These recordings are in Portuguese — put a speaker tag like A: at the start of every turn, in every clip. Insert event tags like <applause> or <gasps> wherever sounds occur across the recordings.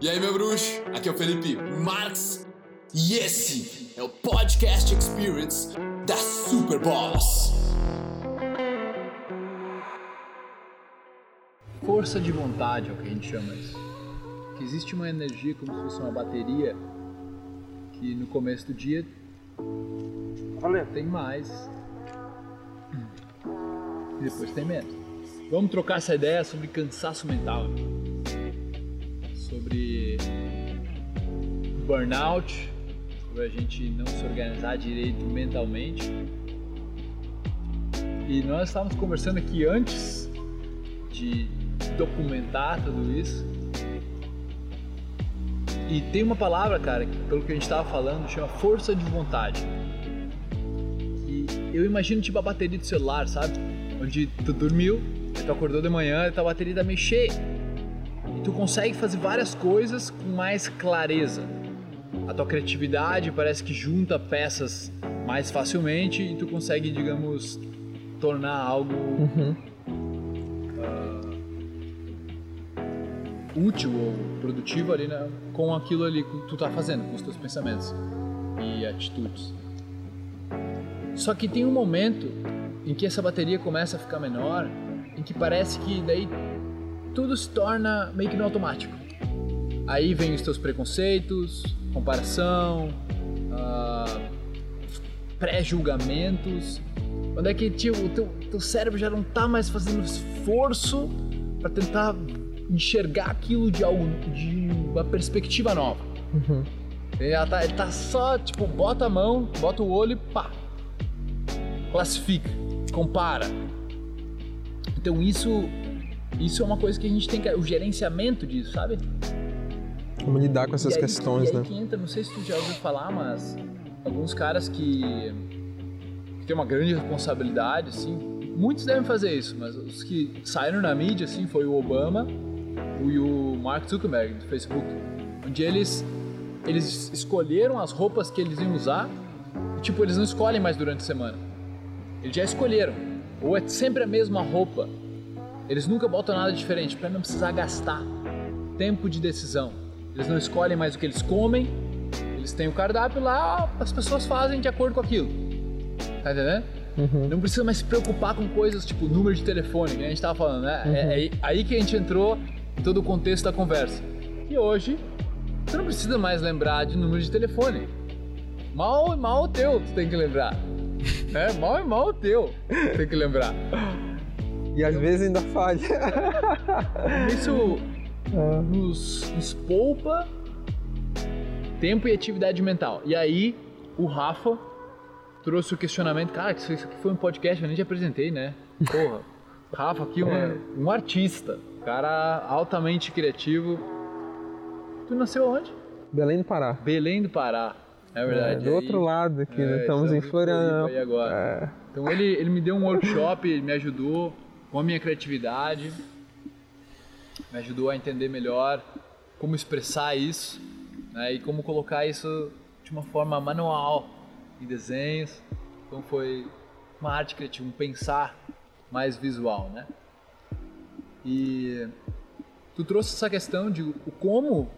A: E aí, meu bruxo? Aqui é o Felipe Marx e esse é o Podcast Experience da Super Boss.
B: Força de vontade é o que a gente chama isso. Que existe uma energia como se fosse uma bateria que no começo do dia
C: Valeu.
B: tem mais e depois tem menos. Vamos trocar essa ideia sobre cansaço mental, sobre burnout, sobre a gente não se organizar direito mentalmente. E nós estávamos conversando aqui antes de documentar tudo isso. E tem uma palavra, cara, que pelo que a gente estava falando, chama força de vontade. E eu imagino tipo a bateria do celular, sabe? Onde tu dormiu, tu acordou de manhã e tua bateria tá meio cheia. Tu consegue fazer várias coisas com mais clareza. A tua criatividade parece que junta peças mais facilmente e tu consegue, digamos, tornar algo útil ou produtivo ali né, com aquilo ali que tu tá fazendo, com os teus pensamentos e atitudes. Só que tem um momento em que essa bateria começa a ficar menor, em que parece que daí tudo se torna meio que no automático. Aí vem os teus preconceitos, comparação, ah, pré-julgamentos. Quando é que tipo, o teu, teu cérebro já não tá mais fazendo esforço para tentar enxergar aquilo de algo de uma perspectiva nova. Ele, já tá, ele tá só, tipo, bota a mão, bota o olho e pá. Classifica, compara. Então isso isso é uma coisa que a gente tem que o gerenciamento disso, sabe?
C: Como lidar com essas
B: aí-
C: questões,
B: e aí
C: né?
B: que entra, não sei se tu já ouviu falar, mas alguns caras que, que têm uma grande responsabilidade, assim, muitos devem fazer isso, mas os que saíram na mídia, assim, foi o Obama e o Mark Zuckerberg do Facebook, onde eles eles escolheram as roupas que eles iam usar e, tipo, eles não escolhem mais durante a semana. Eles já escolheram. Ou é sempre a mesma roupa. Eles nunca botam nada diferente para não precisar gastar tempo de decisão. Eles não escolhem mais o que eles comem. Eles têm o cardápio lá, as pessoas fazem de acordo com aquilo. Tá entendendo? Não precisa mais se preocupar com coisas tipo número de telefone, que a gente tava falando, né? É, é aí- aí que a gente entrou em todo o contexto da conversa. E hoje, tu não precisa mais lembrar de número de telefone. Mal mal o teu, tu tem que lembrar. É, mal e mal o teu, tem que lembrar.
C: E às vezes ainda falha. <laughs>
B: Isso nos, nos poupa tempo e atividade mental. E aí, o Rafa trouxe o questionamento. Cara, isso aqui foi um podcast, eu nem te apresentei, né? Porra, <laughs> Rafa aqui, um, um artista, cara altamente criativo. Tu nasceu onde?
C: Belém do Pará.
B: Belém do Pará. É verdade.
C: É, do
B: Aí-
C: outro lado aqui, né?
B: É,
C: Estamos em Florianópolis.
B: Agora.
C: É.
B: Então ele, ele me deu um workshop, ele me ajudou com a minha criatividade, me ajudou a entender melhor como expressar isso né, e como colocar isso de uma forma manual em desenhos. Então foi uma arte criativa, um pensar mais visual, né? E tu trouxe essa questão de como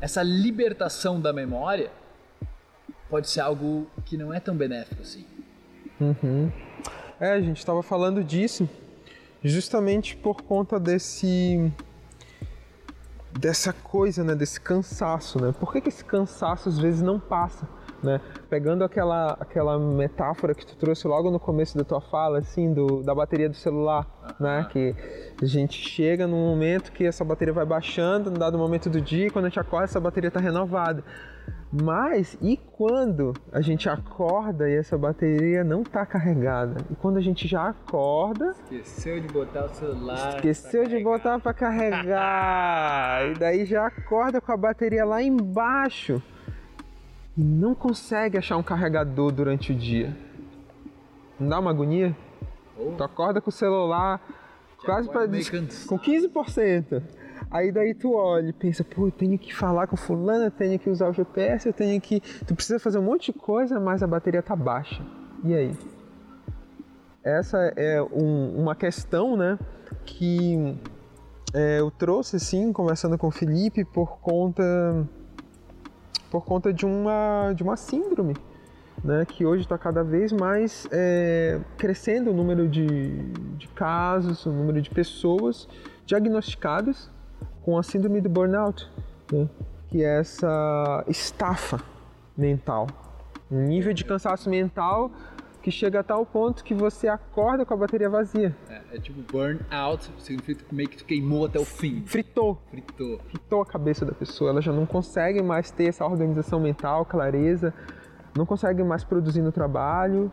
B: essa libertação da memória pode ser algo que não é tão benéfico assim.
C: É, a gente estava falando disso justamente por conta desse dessa coisa, né, desse cansaço, né? Por que, que esse cansaço às vezes não passa, né? Pegando aquela aquela metáfora que tu trouxe logo no começo da tua fala, assim, do, da bateria do celular, né? Que a gente chega num momento que essa bateria vai baixando, num dado momento do dia, e quando a gente acorda essa bateria está renovada. Mas e quando a gente acorda e essa bateria não está carregada? E quando a gente já acorda,
B: Esqueceu de botar o celular.
C: esqueceu de botar para carregar, e daí já acorda com a bateria lá embaixo e não consegue achar um carregador durante o dia. Não dá uma agonia? Tu acorda com o celular quase
B: acorda
C: para com 15%. Aí daí tu olha e pensa, pô, eu tenho que falar com fulano, eu tenho que usar o GPS, eu tenho que. Tu precisa fazer um monte de coisa, mas a bateria tá baixa. E aí? Essa é um- uma questão, né, que é, eu trouxe assim, conversando com o Felipe, por conta por conta de uma de uma síndrome, né, que hoje está cada vez mais é, crescendo o número de, de casos, o número de pessoas diagnosticadas com a síndrome do burnout, né, que é essa estafa mental, um nível de cansaço mental que chega a tal ponto que você acorda com a bateria vazia.
B: É, é tipo burnout, significa meio que tu queimou até o fim.
C: Fritou.
B: Fritou.
C: Fritou a cabeça da pessoa. Ela já não consegue mais ter essa organização mental, clareza, não consegue mais produzir no trabalho,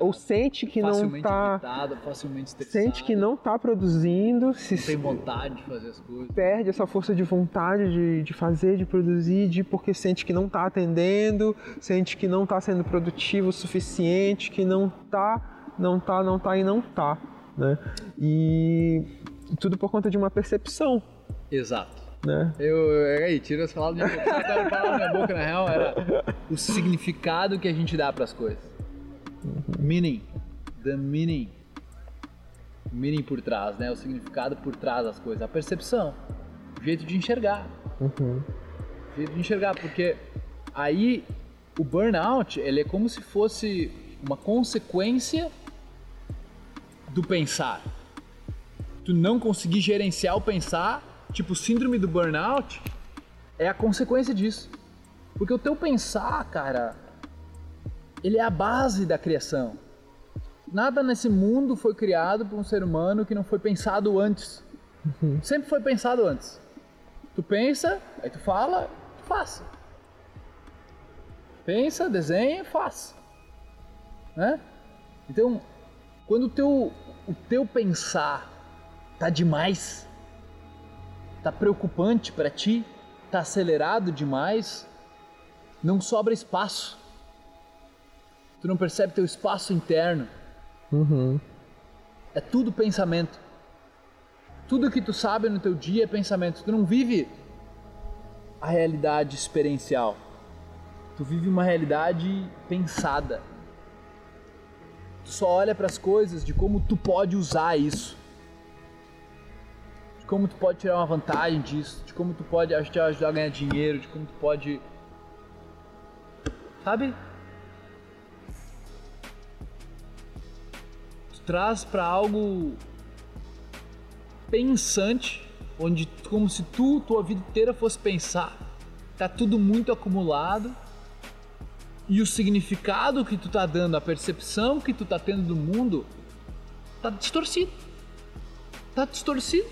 C: ou sente que não está
B: irritada, facilmente estressada.
C: sente que não está produzindo, se
B: tem vontade de fazer as coisas.
C: perde essa força de vontade de, de fazer, de produzir, de porque sente que não está atendendo, sente que não está sendo produtivo o suficiente, que não está, não tá, não tá e não tá, né? E tudo por conta de uma percepção,
B: Exato.
C: né?
B: Eu, eu aí, tira as palavras da minha boca. Sabe qual era a palavra da minha boca, na real, era o significado que a gente dá pras coisas. Meaning. The meaning. O meaning por trás, né? O significado por trás das coisas. A percepção. O jeito de enxergar.
C: Uhum.
B: O jeito de enxergar. Porque aí o burnout, ele é como se fosse uma consequência do pensar. Tu não conseguir gerenciar o pensar, tipo síndrome do burnout, é a consequência disso. Porque o teu pensar, cara, ele é a base da criação. Nada nesse mundo foi criado por um ser humano que não foi pensado antes. Sempre foi pensado antes. Tu pensa, aí tu fala, tu faz. Pensa, desenha, faz. Né? Então, quando o teu, o teu pensar tá demais, tá preocupante para ti, tá acelerado demais, não sobra espaço. Tu não percebe teu espaço interno.
C: Uhum.
B: É tudo pensamento. Tudo que tu sabe no teu dia é pensamento. Tu não vive a realidade experiencial. Tu vive uma realidade pensada. Tu só olha para as coisas de como tu pode usar isso. De como tu pode tirar uma vantagem disso, de como tu pode te ajudar a ganhar dinheiro, de como tu pode sabe? Traz para algo pensante, onde como se tu, tua vida inteira fosse pensar. Tá tudo muito acumulado. E o significado que tu tá dando, a percepção que tu tá tendo do mundo, tá distorcido. Tá distorcido.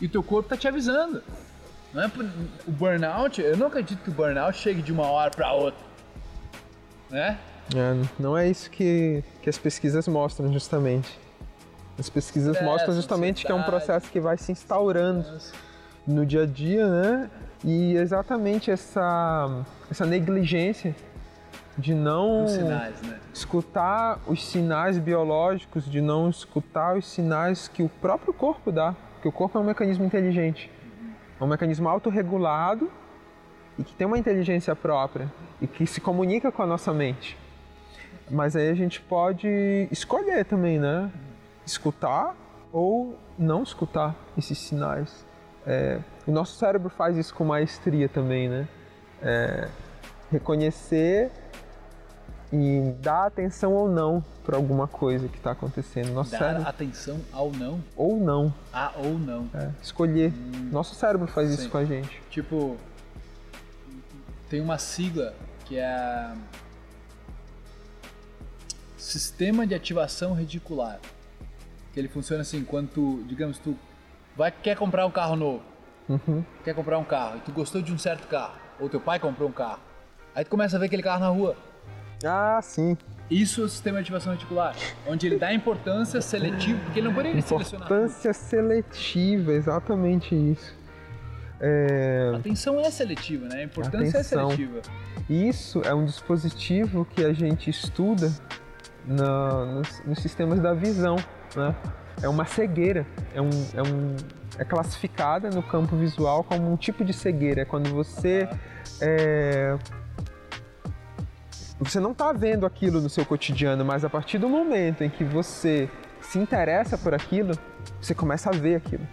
B: E teu corpo tá te avisando. Não é por... O burnout, eu não acredito que o burnout chegue de uma hora para outra. Né?
C: É, não é isso que, que as pesquisas mostram, justamente. As pesquisas
B: É,
C: mostram justamente que é um processo que vai se instaurando no dia a dia, né? E exatamente essa, essa negligência de não
B: sinais, né?
C: escutar os sinais biológicos, de não escutar os sinais que o próprio corpo dá. Porque o corpo é um mecanismo inteligente. É um mecanismo autorregulado e que tem uma inteligência própria e que se comunica com a nossa mente. Mas aí a gente pode escolher também, né? Escutar ou não escutar esses sinais. É, o nosso cérebro faz isso com maestria também, né? É, reconhecer e dar atenção ou não para alguma coisa que está acontecendo. Nosso
B: Dar
C: cérebro
B: atenção ao não,
C: ou não,
B: a ou não.
C: é, escolher. Nosso cérebro faz isso
B: Sim.
C: com a gente.
B: Tipo, tem uma sigla que é Sistema de Ativação Reticular. Que ele funciona assim, quando tu, digamos, tu vai, quer comprar um carro novo,
C: Uhum.
B: quer comprar um carro, e tu gostou de um certo carro, ou teu pai comprou um carro, aí tu começa a ver aquele carro na rua.
C: Ah, sim.
B: Isso é o sistema de ativação reticular, onde ele dá importância seletiva, porque ele não poderia selecionar.
C: Importância seletiva, exatamente isso. É,
B: A atenção é seletiva, né? A importância
C: Atenção.
B: é seletiva.
C: Isso é um dispositivo que a gente estuda nos, nos sistemas da visão, né? É uma cegueira, é, um, é, um, é classificada no campo visual como um tipo de cegueira. É quando você é, você não está vendo aquilo no seu cotidiano, mas a partir do momento em que você se interessa por aquilo, você começa a ver aquilo.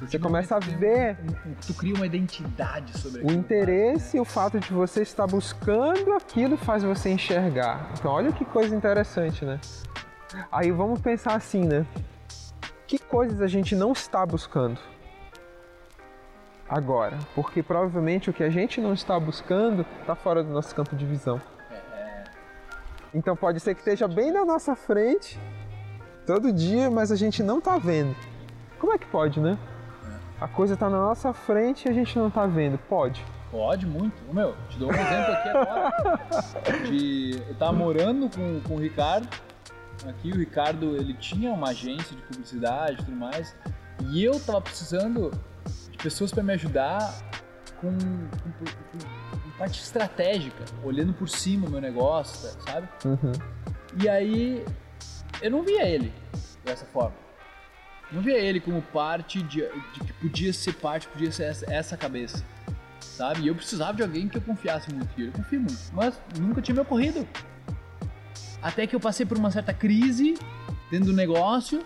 C: Você começa a ver
B: Um- um- Tu cria uma identidade sobre
C: o
B: aquilo.
C: interesse e o fato de você estar buscando aquilo faz você enxergar. Então, olha que coisa interessante, né? Aí vamos pensar assim, né? Que coisas a gente não está buscando agora? Porque provavelmente o que a gente não está buscando está fora do nosso campo de visão. Então pode ser que esteja bem na nossa frente todo dia, mas a gente não está vendo. Como é que pode, né? A coisa está na nossa frente e a gente não está vendo. Pode.
B: Pode muito. Meu, te dou um exemplo aqui agora. De, eu tava morando com, com o Ricardo. Aqui o Ricardo, ele tinha uma agência de publicidade e tudo mais. E eu tava precisando de pessoas para me ajudar com, com, com- com parte estratégica, olhando por cima o meu negócio, tá- sabe?
C: Uhum.
B: E aí eu não via ele dessa forma. Não via ele como parte de, de que podia ser parte, podia ser essa, essa cabeça. Sabe? E eu precisava de alguém que eu confiasse muito. E eu confio muito. Mas nunca tinha me ocorrido. Até que eu passei por uma certa crise dentro do negócio.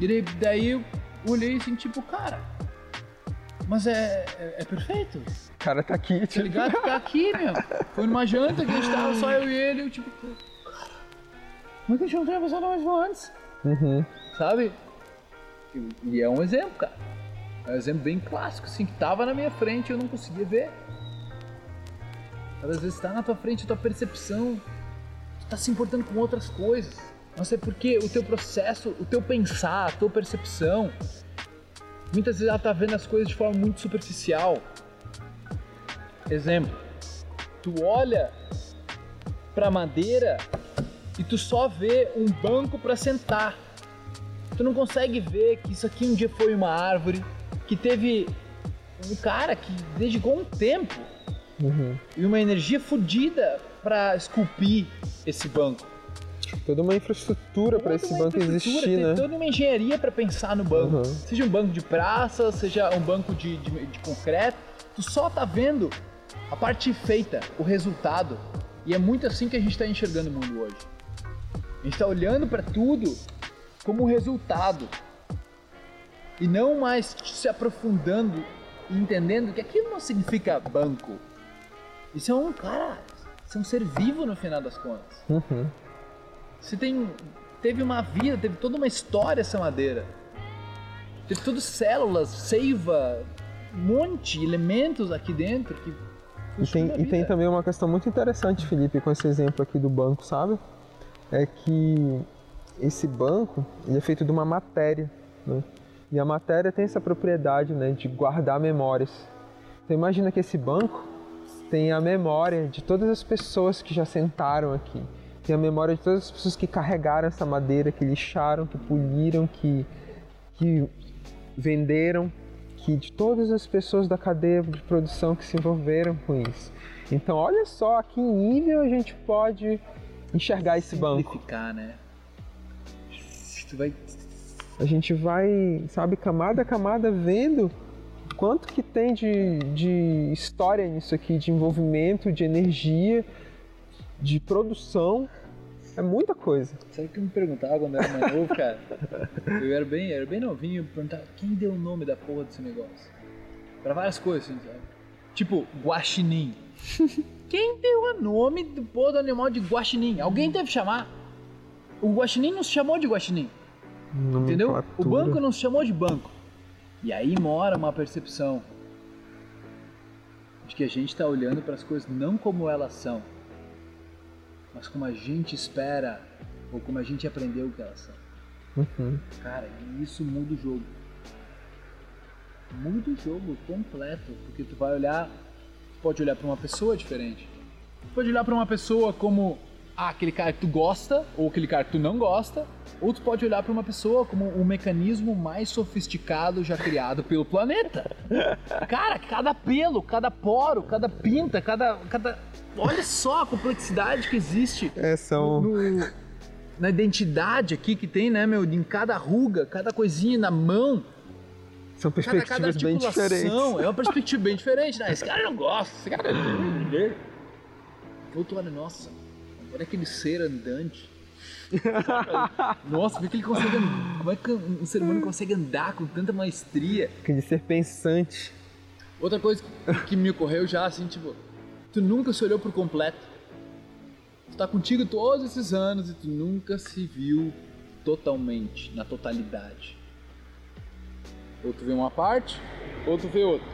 B: E daí, daí eu olhei assim, tipo, cara. Mas é, é, é perfeito.
C: O cara tá aqui,
B: Tá
C: tipo,
B: ligado? Tá aqui, meu. Foi numa janta que a gente tava só eu e ele. Eu, tipo, cara. Como é que a gente não tinha pensado mais antes?
C: Uhum.
B: sabe? E, é um exemplo, cara. É um exemplo bem clássico, assim, que tava na minha frente e eu não conseguia ver. Às vezes tá na tua frente a tua percepção, tu tá se importando com outras coisas. Não sei porque o teu processo, o teu pensar, a tua percepção, muitas vezes ela tá vendo as coisas de forma muito superficial. Exemplo, tu olha pra madeira e tu só vê um banco para sentar. Tu não consegue ver que isso aqui um dia foi uma árvore, que teve um cara que dedicou um tempo
C: Uhum.
B: e uma energia fodida para esculpir esse banco.
C: Toda uma infraestrutura para esse banco existir,
B: tem
C: né?
B: Toda uma engenharia para pensar no banco.
C: Uhum.
B: Seja um banco de praça, seja um banco de, de, de concreto, tu só tá vendo a parte feita, o resultado. E é muito assim que a gente está enxergando o mundo hoje. A gente está olhando para tudo como resultado e não mais se aprofundando e entendendo que aquilo não significa banco. Isso é um cara, isso é um ser vivo no final das contas.
C: Uhum.
B: Você tem. Teve uma vida, teve toda uma história essa madeira. Teve todas células, seiva, um monte de elementos aqui dentro que.
C: E tem, e tem também uma questão muito interessante, Felipe, com esse exemplo aqui do banco, sabe? É que esse banco é feito de uma matéria, né? E a matéria tem essa propriedade, né, de guardar memórias. Então imagina que esse banco tem a memória de todas as pessoas que já sentaram aqui. Tem a memória de todas as pessoas que carregaram essa madeira, que lixaram, que poliram, que, que venderam, que de todas as pessoas da cadeia de produção que se envolveram com isso. Então, olha só a que nível a gente pode enxergar esse banco.
B: Né? Tu vai.
C: A gente vai, sabe, camada a camada vendo quanto que tem de, de história nisso aqui, de envolvimento, de energia, de produção. É muita coisa.
B: Sabe o que eu me perguntava quando eu era mais novo, cara? Eu era bem, era bem novinho, eu me perguntava quem deu o nome da porra desse negócio. Pra várias coisas, assim, sabe? Tipo, guaxinim. <laughs> Quem deu o nome do porra do animal de guaxinim? Alguém teve que chamar. O guaxinim não se chamou de guaxinim. Entendeu? O banco não se chamou de banco. E aí mora uma percepção de que a gente está olhando para as coisas não como elas são, mas como a gente espera ou como a gente aprendeu que elas são.
C: Uhum.
B: Cara, isso muda o jogo. Muda o jogo completo, porque tu vai olhar, tu pode olhar para uma pessoa diferente. Tu pode olhar para uma pessoa como ah, aquele cara que tu gosta ou aquele cara que tu não gosta, ou tu pode olhar para uma pessoa como o mecanismo mais sofisticado já criado pelo planeta. Cara, cada pelo, cada poro, cada pinta, cada cada olha só a complexidade que existe
C: É, são.
B: no- na identidade aqui que tem, né, meu? Em cada ruga, cada coisinha na mão,
C: São
B: cada, cada
C: perspectivas bem diferentes.
B: É uma perspectiva bem diferente, né? Esse cara não gosta, esse cara. <laughs> Outro olha, nossa, olha aquele ser andante. <laughs> Nossa, como é que ele consegue. Como é que um ser humano consegue andar com tanta maestria?
C: De ser pensante.
B: Outra coisa que me ocorreu já, assim, tipo, tu nunca se olhou por completo. Tu tá contigo todos esses anos e tu nunca se viu totalmente, na totalidade. Ou tu vê uma parte, ou tu vê outra.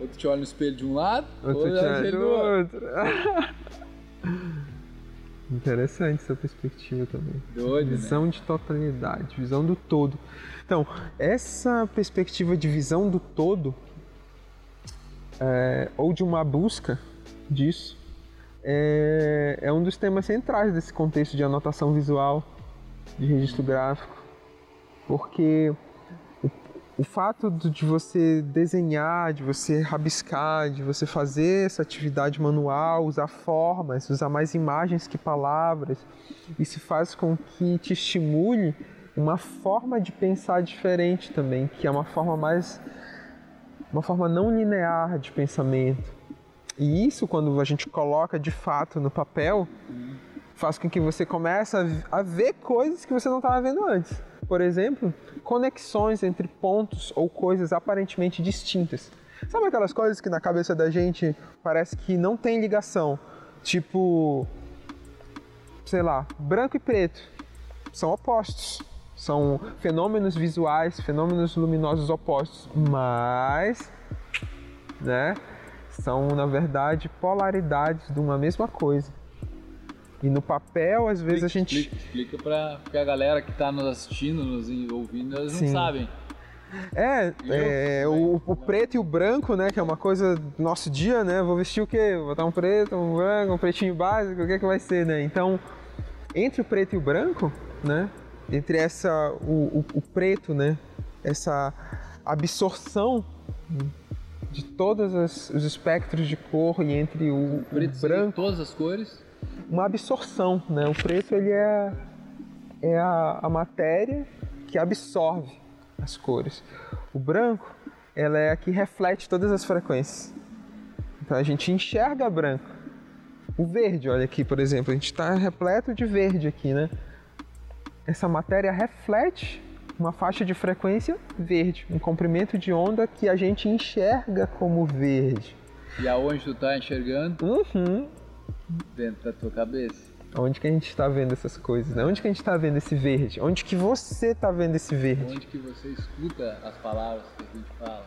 B: Ou tu te olha no espelho de um lado, ou
C: Outro
B: tu olha no espelho
C: do
B: do outro.
C: outro. <laughs> Interessante essa perspectiva também.
B: Doido, né?
C: visão de totalidade, visão do todo. Então, essa perspectiva de visão do todo, é, ou de uma busca disso, é, é um dos temas centrais desse contexto de anotação visual, de registro gráfico. Porque o, fato de você desenhar, de você rabiscar, de você fazer essa atividade manual, usar formas, usar mais imagens que palavras, isso faz com que te estimule uma forma de pensar diferente também, que é uma forma mais uma forma não linear de pensamento. E isso quando a gente coloca de fato no papel, faz com que você comece a ver coisas que você não estava vendo antes. Por exemplo, conexões entre pontos ou coisas aparentemente distintas. Sabe aquelas coisas que na cabeça da gente parece que não tem ligação? Tipo, sei lá, branco e preto são opostos. São fenômenos visuais, fenômenos luminosos opostos, mas, né, são na verdade polaridades de uma mesma coisa. E no papel, às vezes a gente
B: Explica, explica pra, pra galera que tá nos assistindo, nos ouvindo, eles
C: Sim.
B: não sabem.
C: É, é, o, o preto e o branco, né? Que é uma coisa do nosso dia, né? Vou vestir o quê? Vou botar um preto, um branco, um pretinho básico, o que é que vai ser, né? Então, entre o preto e o branco, né? Entre essa, o, o, o preto, né? Essa absorção de todos os espectros de cor e entre o, o branco
B: todas as cores.
C: Uma absorção, né? O preto ele é, é a, a matéria que absorve as cores. O branco, ela é a que reflete todas as frequências. Então a gente enxerga branco. O verde, olha aqui, por exemplo, a gente está repleto de verde aqui, né? Essa matéria reflete uma faixa de frequência verde, um comprimento de onda que a gente enxerga como verde.
B: E aonde tu tá enxergando?
C: Uhum.
B: Dentro da tua cabeça.
C: Onde que a gente está vendo essas coisas, né? Onde que a gente está vendo esse verde? Onde que você está vendo esse verde?
B: Onde que você escuta as palavras que a gente fala.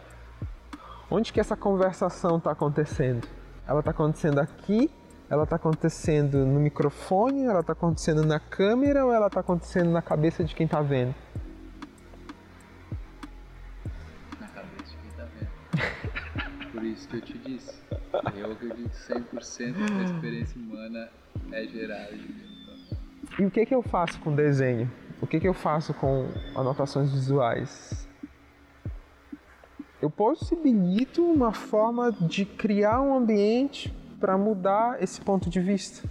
C: Onde que essa conversação está acontecendo? Ela está acontecendo aqui? Ela está acontecendo no microfone? Ela está acontecendo na câmera ou ela está acontecendo na cabeça de quem está vendo?
B: Na cabeça de quem tá vendo. Por isso que eu te disse. Eu acredito 100% que a experiência humana é gerada de.
C: E o que que eu faço com desenho? O que que eu faço com anotações visuais? Eu possibilito uma forma de criar um ambiente para mudar esse ponto de vista.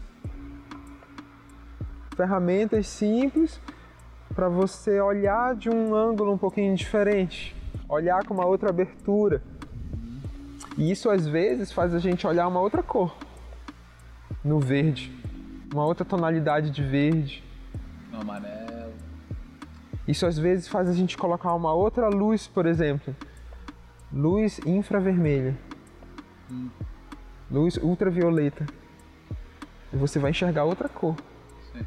C: Ferramentas simples para você olhar de um ângulo um pouquinho diferente, olhar com uma outra abertura. E isso às vezes faz a gente olhar uma outra cor no verde, uma outra tonalidade de verde.
B: No amarelo.
C: Isso às vezes faz a gente colocar uma outra luz, por exemplo, luz infravermelha, luz ultravioleta. E você vai enxergar outra cor.
B: Sim.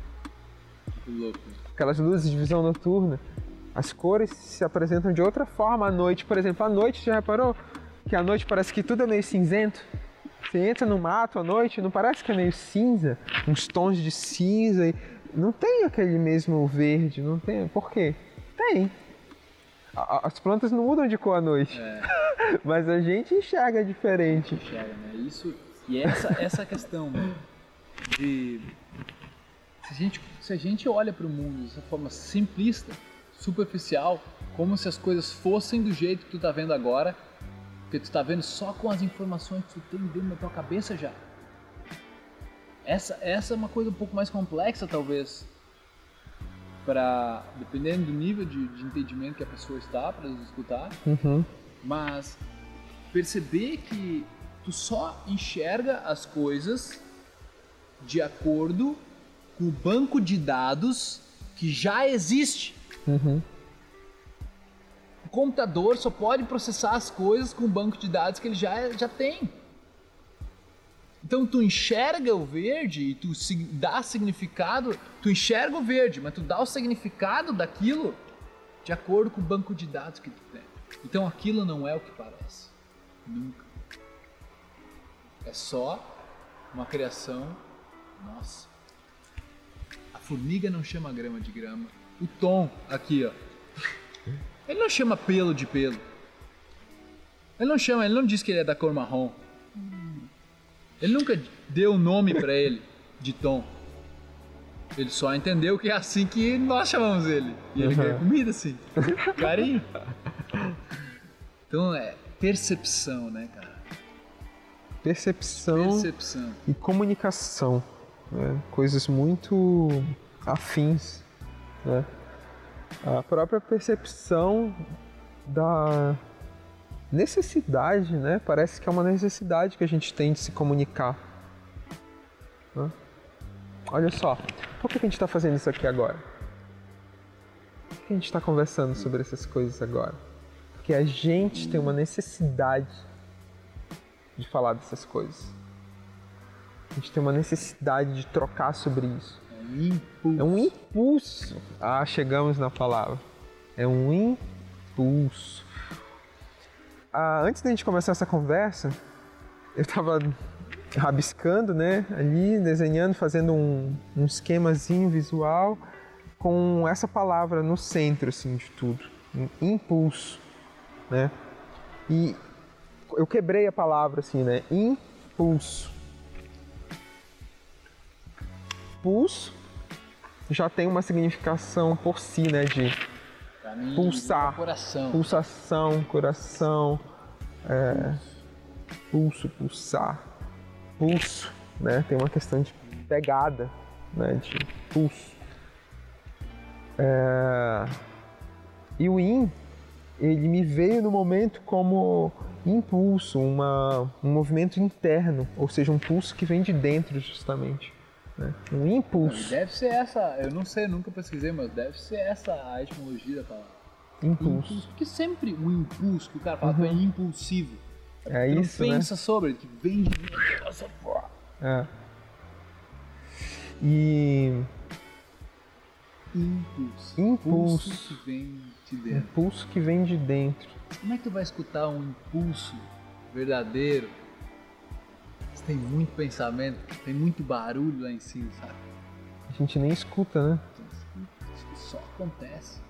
B: Que louco.
C: Aquelas luzes de visão noturna, as cores se apresentam de outra forma à noite. Por exemplo, à noite, já reparou que à noite parece que tudo é meio cinzento? Você entra no mato à noite, não parece que é meio cinza? Uns tons de cinza. e Não tem aquele mesmo verde, não tem. Por quê? Tem. A- As plantas não mudam de cor à noite,
B: É, <laughs>
C: mas a gente enxerga diferente.
B: enxerga, né? Isso. E essa, essa questão de. Se a, gente, se a gente olha para o mundo dessa forma simplista, superficial, como se as coisas fossem do jeito que tu tá vendo agora, porque tu tá vendo só com as informações que tu tem dentro da tua cabeça já. Essa, essa é uma coisa um pouco mais complexa, talvez, para dependendo do nível de, de entendimento que a pessoa está para nos escutar,
C: Uhum.
B: mas perceber que tu só enxerga as coisas de acordo com o banco de dados que já existe.
C: Uhum.
B: Computador só pode processar as coisas com o banco de dados que ele já, já tem. Então tu enxerga o verde e tu dá significado, tu enxerga o verde, mas tu dá o significado daquilo de acordo com o banco de dados que tu tem. Então aquilo não é o que parece. Nunca. É só uma criação nossa. A formiga não chama grama de grama. O tom aqui, ó. Ele não chama pelo de pelo. Ele não chama, ele não diz que ele é da cor marrom. Ele nunca deu nome para ele de Tom. Ele só entendeu que é assim que nós chamamos ele. E ele uhum. ganha comida assim. Carinho. Então é percepção, né, cara?
C: Percepção,
B: percepção.
C: e comunicação. Né? Coisas muito afins. Né? A própria percepção da necessidade, né? Parece que é uma necessidade que a gente tem de se comunicar. Né? Olha só, por que a gente está fazendo isso aqui agora? Por que a gente está conversando sobre essas coisas agora? Porque a gente tem uma necessidade de falar dessas coisas. A gente tem uma necessidade de trocar sobre isso.
B: Impulso.
C: É um impulso. Ah, chegamos na palavra. É um impulso ah, antes da gente começar essa conversa, eu estava rabiscando, né, ali, desenhando, fazendo um, um esquemazinho visual com essa palavra no centro, assim, de tudo, um impulso, né? E eu quebrei a palavra, assim, né, impulso. Pulso já tem uma significação por si, né, de
B: mim,
C: pulsar,
B: coração.
C: pulsação, coração, é, pulso, pulsar, pulso, né? Tem uma questão de pegada, né? De pulso. É, e o in, ele me veio no momento como impulso, uma, um movimento interno, ou seja, um pulso que vem de dentro justamente. Né? Um impulso.
B: Deve ser essa, eu não sei, nunca pesquisei, mas deve ser essa a etimologia da palavra.
C: Impulso.
B: impulso. Porque sempre o impulso que o cara fala uhum. é impulsivo.
C: É tu isso,
B: não
C: né?
B: pensa
C: né?
B: sobre, que vem de
C: É. E
B: impulso.
C: Impulso.
B: Impulso que vem de dentro.
C: Impulso que vem de dentro.
B: Como é que tu vai escutar um impulso verdadeiro tem muito pensamento, tem muito barulho lá em cima, sabe?
C: A gente nem escuta, né?
B: Isso só acontece.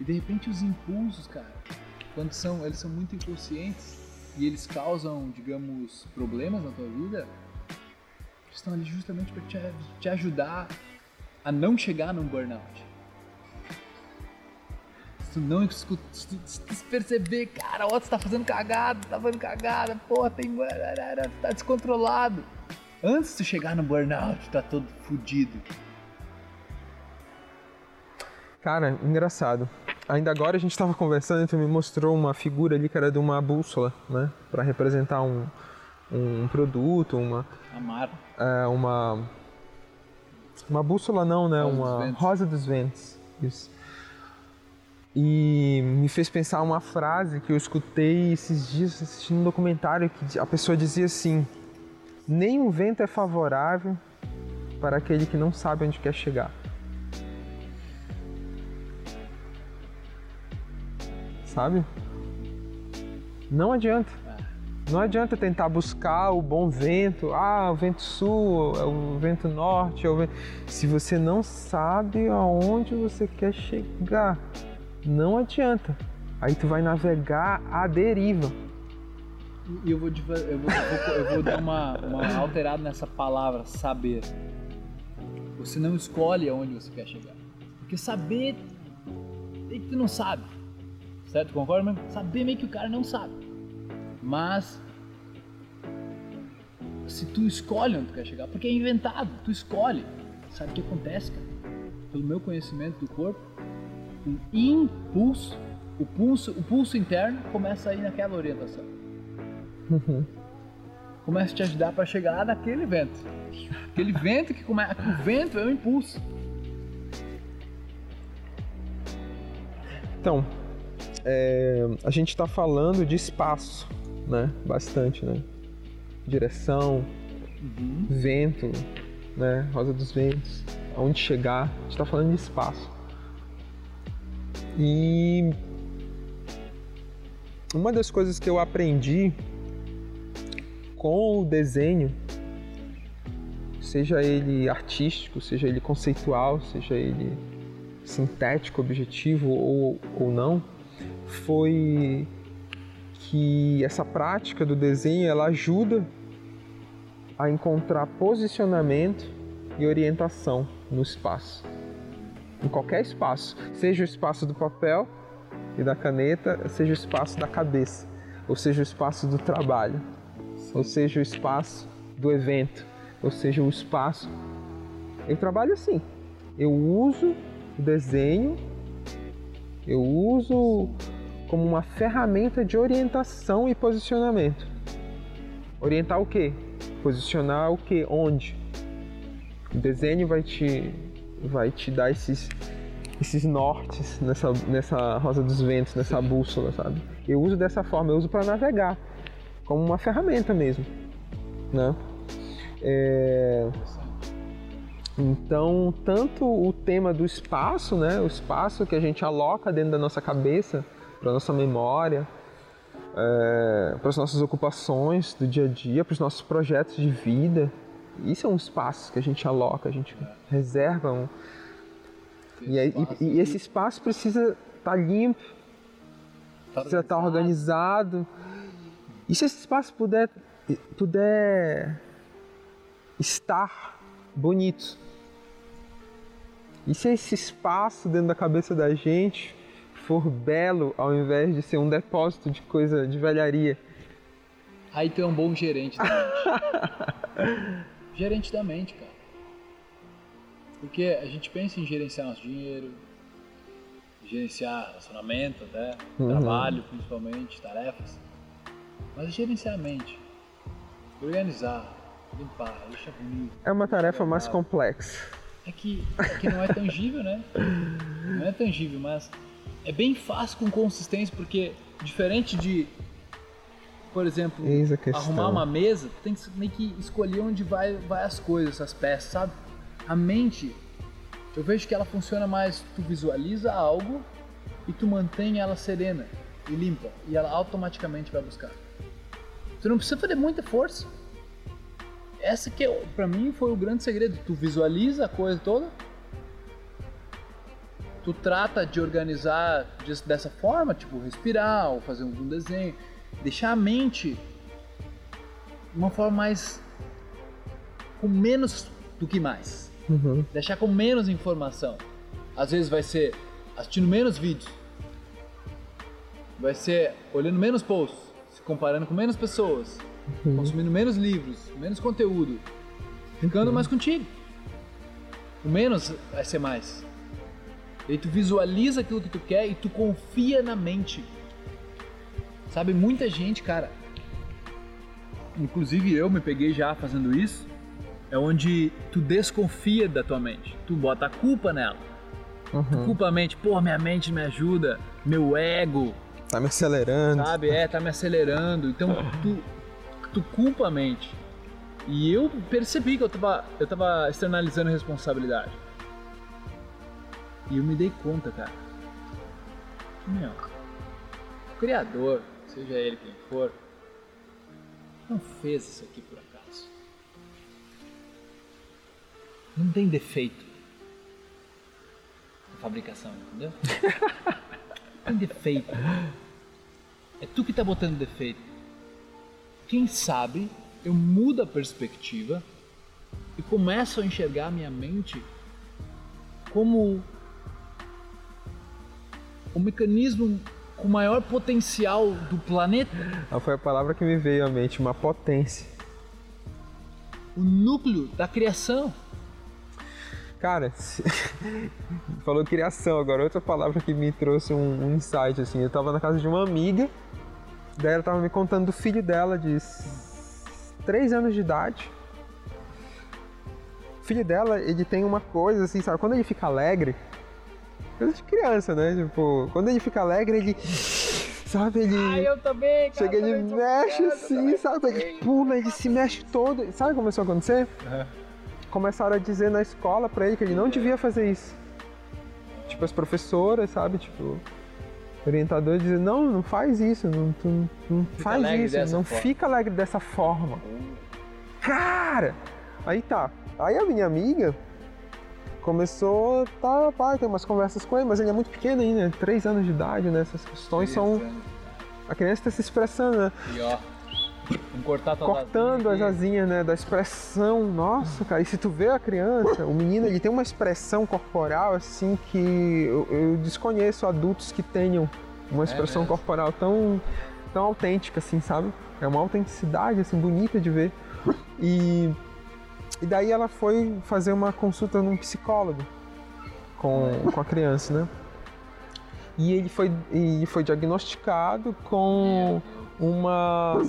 B: E de repente os impulsos, cara, quando são, eles são muito inconscientes e eles causam, digamos, problemas na tua vida, estão ali justamente para te, te ajudar a não chegar num burnout tu não escuta, tu, tu perceber, cara, ó, tu tá fazendo cagada, tá fazendo cagada, porra, tem. tá descontrolado. Antes de chegar no burnout, tá todo fudido.
C: Cara, engraçado. Ainda agora a gente tava conversando e tu me mostrou uma figura ali que era de uma bússola, né? Pra representar um, um produto, uma.
B: Amar.
C: É, uma. Uma bússola não, né?
B: Rosa
C: uma
B: dos
C: rosa dos ventos. Isso. E me fez pensar uma frase que eu escutei esses dias assistindo um documentário que a pessoa dizia assim: "Nenhum vento é favorável para aquele que não sabe onde quer chegar". Sabe? Não adianta. Não adianta tentar buscar o bom vento, ah, o vento sul, é o vento norte, é o vento... se você não sabe aonde você quer chegar não adianta. Aí tu vai navegar à deriva.
B: E eu vou, eu vou, eu vou, eu vou dar uma, uma alterada nessa palavra, saber. Você não escolhe aonde você quer chegar. Porque saber é que tu não sabe. Certo? Concorda? Saber meio que o cara não sabe. Mas se tu escolhe onde tu quer chegar, porque é inventado, tu escolhe. Sabe o que acontece, cara? Pelo meu conhecimento do corpo, um impulso, o pulso, o pulso interno começa a ir naquela orientação.
C: Uhum.
B: começa a te ajudar para chegar naquele vento. Aquele vento que começa. O vento é o impulso.
C: Então, é, a gente está falando de espaço, né? Bastante, né? Direção,
B: Uhum.
C: vento, né? Rosa dos ventos, aonde chegar. A gente está falando de espaço. E uma das coisas que eu aprendi com o desenho, seja ele artístico, seja ele conceitual, seja ele sintético, objetivo ou, ou não, foi que essa prática do desenho ela ajuda a encontrar posicionamento e orientação no espaço. Em qualquer espaço, seja o espaço do papel e da caneta, seja o espaço da cabeça, ou seja o espaço do trabalho, ou seja o espaço do evento, ou seja o espaço. Eu trabalho assim. Eu uso o desenho, eu uso como uma ferramenta de orientação e posicionamento. Orientar o quê? Posicionar o quê? Onde? O desenho vai te vai te dar esses esses nortes nessa nessa rosa dos ventos, nessa
B: Sim.
C: bússola, sabe? Eu uso dessa forma, eu uso para navegar, como uma ferramenta mesmo, né? É, então, tanto o tema do espaço, né, o espaço que a gente aloca dentro da nossa cabeça, para nossa memória, é, para as nossas ocupações do dia a dia, para os nossos projetos de vida, isso é um espaço que a gente aloca, a gente reserva um, e, e- e esse espaço precisa estar limpo, precisa estar organizado. E se esse espaço puder, puder estar bonito? E se esse espaço dentro da cabeça da gente for belo ao invés de ser um depósito de coisa de velharia?
B: Aí tu é um bom gerente da <laughs> mente. Gerente da mente, cara. Porque a gente pensa em gerenciar nosso dinheiro, gerenciar relacionamento até,
C: Uhum.
B: trabalho principalmente, tarefas. Mas gerenciar a mente, organizar, limpar, deixar bonito.
C: É uma tarefa mais complexa.
B: É que, é que não é tangível, né? Não é tangível, mas é bem fácil com consistência, porque diferente de, por exemplo, arrumar uma mesa, tu tem que meio que escolher onde vai, vai as coisas, as peças, sabe? A mente, eu vejo que ela funciona mais, tu visualiza algo e tu mantém ela serena e limpa, e ela automaticamente vai buscar. Tu não precisa fazer muita força. Essa que é, pra mim foi o grande segredo. Tu visualiza a coisa toda, tu trata de organizar des- dessa forma, tipo respirar ou fazer um desenho, deixar a mente de uma forma mais com menos do que mais,
C: Uhum.
B: deixar com menos informação. Às vezes vai ser assistindo menos vídeos, vai ser olhando menos posts, se comparando com menos pessoas, consumindo menos livros, menos conteúdo, ficando mais contigo. O menos vai ser mais. E aí tu visualiza aquilo que tu quer e tu confia na mente. Sabe, muita gente, cara. Inclusive eu me peguei já fazendo isso. É onde tu desconfia da tua mente. Tu bota a culpa nela. Tu
C: Uhum.
B: culpa a mente, pô, minha mente me ajuda, meu ego,
C: Tá me acelerando.
B: sabe? É, tá me acelerando. Então tu, tu culpa a mente. E eu percebi que eu tava, eu tava externalizando responsabilidade. E eu me dei conta, cara. Meu, criador, seja ele quem for, não fez isso aqui por acaso. Não tem defeito na fabricação, entendeu? Tem defeito. É tu que tá botando defeito. Quem sabe eu mudo a perspectiva e começo a enxergar a minha mente como o mecanismo com maior potencial do planeta,
C: Ah, Foi a palavra que me veio à mente, uma potência.
B: o núcleo da criação.
C: Cara, <laughs> falou criação agora, outra palavra que me trouxe um, um insight, assim, eu tava na casa de uma amiga, daí ela tava me contando do filho dela de três anos de idade. O filho dela, ele tem uma coisa assim, sabe? Quando ele fica alegre, coisa de criança, né? Tipo, quando ele fica alegre, ele. Sabe, ele.
B: Ah, eu também, cara.
C: Chega, ele
B: também
C: mexe assim, sabe? Ele pula, ele se mexe todo. Sabe o que começou a acontecer?
B: Aham.
C: Começaram a dizer na escola pra ele que ele não devia fazer isso. Tipo, as professoras, sabe? Tipo, orientador dizendo, não, não faz isso, não, tu, não- faz isso, não
B: forma."
C: fica alegre dessa forma. Cara! Aí tá. Aí a minha amiga começou, tá, pai, tem umas conversas com ele, mas ele é muito pequeno ainda, três anos de idade, né? Essas questões são. A criança tá se expressando, né?
B: E ó, cortar
C: cortando as asinhas, né, da expressão. Nossa, cara, e se tu vê a criança, o menino, ele tem uma expressão corporal assim que eu, eu desconheço adultos que tenham uma expressão
B: mesmo?
C: corporal tão tão autêntica assim, sabe? É uma autenticidade assim bonita de ver. E e daí ela foi fazer uma consulta num psicólogo com, com a criança, né? E ele foi, e foi diagnosticado com uma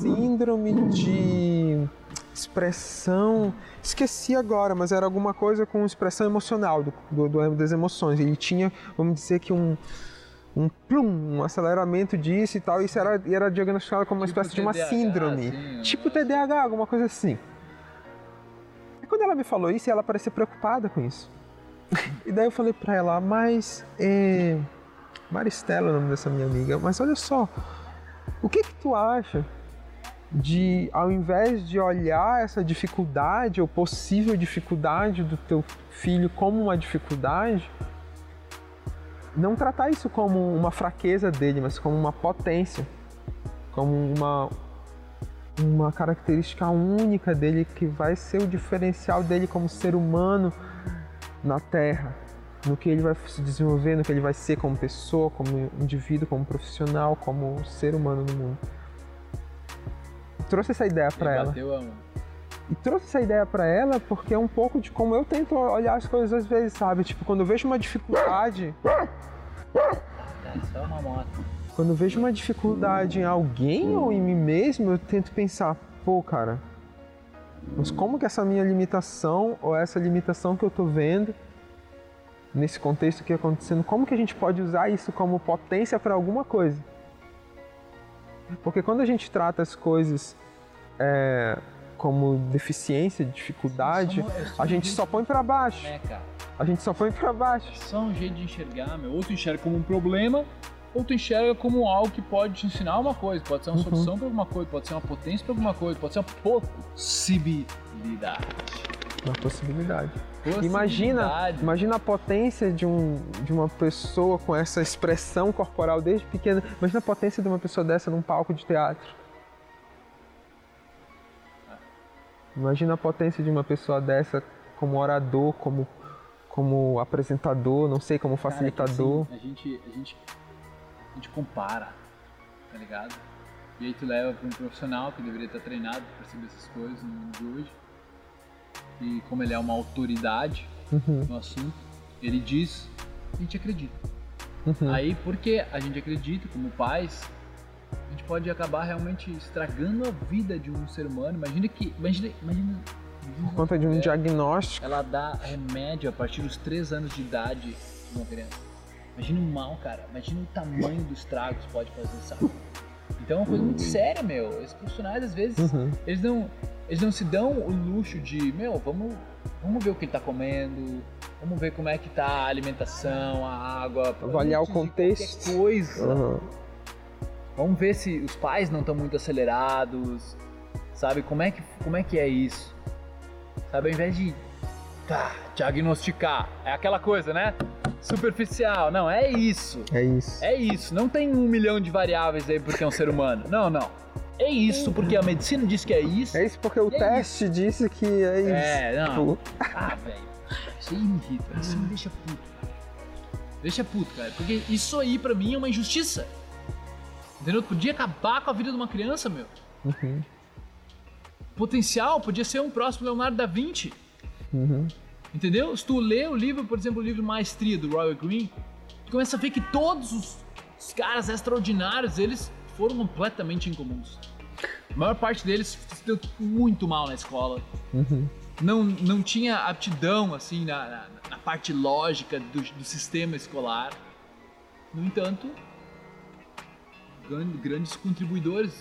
C: síndrome de expressão. Esqueci agora, mas era alguma coisa com expressão emocional, do, do- das emoções. Ele tinha, vamos dizer que um. Um plum, um aceleramento disso e tal, isso era, era diagnosticado como uma
B: Tipo
C: espécie de uma
B: TDAH,
C: síndrome.
B: assim, um
C: tipo. TDAH, alguma coisa assim. E quando ela me falou isso, ela parecia preocupada com isso. E daí eu falei pra ela, mas é, Maristela é o nome dessa minha amiga, mas olha só, o que que tu acha de, ao invés de olhar essa dificuldade ou possível dificuldade do teu filho como uma dificuldade, não tratar isso como uma fraqueza dele, mas como uma potência, como uma uma característica única dele que vai ser o diferencial dele como ser humano na Terra, no que ele vai se desenvolver, no que ele vai ser como pessoa, como indivíduo, como profissional, como ser humano no mundo. Trouxe essa ideia para
B: E
C: ela. E trouxe essa ideia para ela porque é um pouco de como eu tento olhar as coisas às vezes, sabe? Tipo, quando eu vejo uma dificuldade,
B: Tá, só uma moto.
C: Quando vejo uma dificuldade em alguém ou em mim mesmo, eu tento pensar, pô, cara, mas como que essa minha limitação ou essa limitação que eu tô vendo nesse contexto que é acontecendo, como que a gente pode usar isso como potência para alguma coisa? Porque quando a gente trata as coisas é, como deficiência, dificuldade, a gente só põe para baixo. A gente só põe para baixo.
B: É só um jeito de enxergar, meu. Ou tu enxerga como um problema, ou tu enxerga como algo que pode te ensinar uma coisa. Pode ser uma
C: Uhum.
B: solução para alguma coisa, pode ser uma potência para alguma coisa, pode ser uma possibilidade.
C: Uma possibilidade. Imagina,
B: Possibilidade.
C: imagina a potência de, um, de uma pessoa com essa expressão corporal desde pequena. Imagina a potência de uma pessoa dessa num palco de teatro. Imagina a potência de uma pessoa dessa como orador, como, como apresentador, não sei, como
B: Cara, é
C: facilitador.
B: assim, a, gente, a, gente, a gente compara, tá ligado? E aí tu leva para um profissional que deveria estar treinado para perceber essas coisas no mundo de hoje. E como ele é uma autoridade
C: Uhum,
B: no assunto, ele diz, a gente acredita.
C: uhum.
B: Aí, porque a gente acredita, como pais, a gente pode acabar realmente estragando a vida de um ser humano. Imagina que. Imagina. imagina
C: Por conta de um diagnóstico.
B: Ela dá remédio a partir dos 3 anos de idade de uma criança. Imagina o mal, cara. Imagina o tamanho do estrago que pode fazer, sabe? Então é uma coisa muito séria, meu. Esses profissionais, às vezes,
C: Uhum.
B: eles não, eles não se dão o luxo de, meu, vamos, vamos ver o que ele tá comendo, vamos ver como é que tá a alimentação, a água,
C: Avaliar o contexto.
B: coisa.
C: Uhum.
B: Vamos ver se os pais não estão muito acelerados, sabe? Como é que, como é, que é isso? Sabe, ao invés de tá, diagnosticar, é aquela coisa, né? Superficial. Não, é isso.
C: É isso.
B: É isso. Não tem um milhão de variáveis aí porque é um ser humano. Não, não. É isso porque a medicina diz que é isso.
C: É isso porque o
B: É
C: teste disse que é isso.
B: É, não.
C: Tipo,
B: Ah, velho. Isso aí me irrita. Isso me deixa puto, cara. Deixa puto, cara. Porque isso aí pra mim é uma injustiça. Entendeu? Podia acabar com a vida de uma criança, meu.
C: uhum,
B: Potencial podia ser um próximo Leonardo da Vinci.
C: uhum.
B: Entendeu? Se tu lê o livro, por exemplo, o livro Maestria do Royal Green, tu começa a ver que todos os, os caras extraordinários, eles foram completamente incomuns. A maior parte deles se deu muito mal na escola. Não, não tinha aptidão, assim, na, na, na parte lógica do, do sistema escolar. No entanto, gran- grandes contribuidores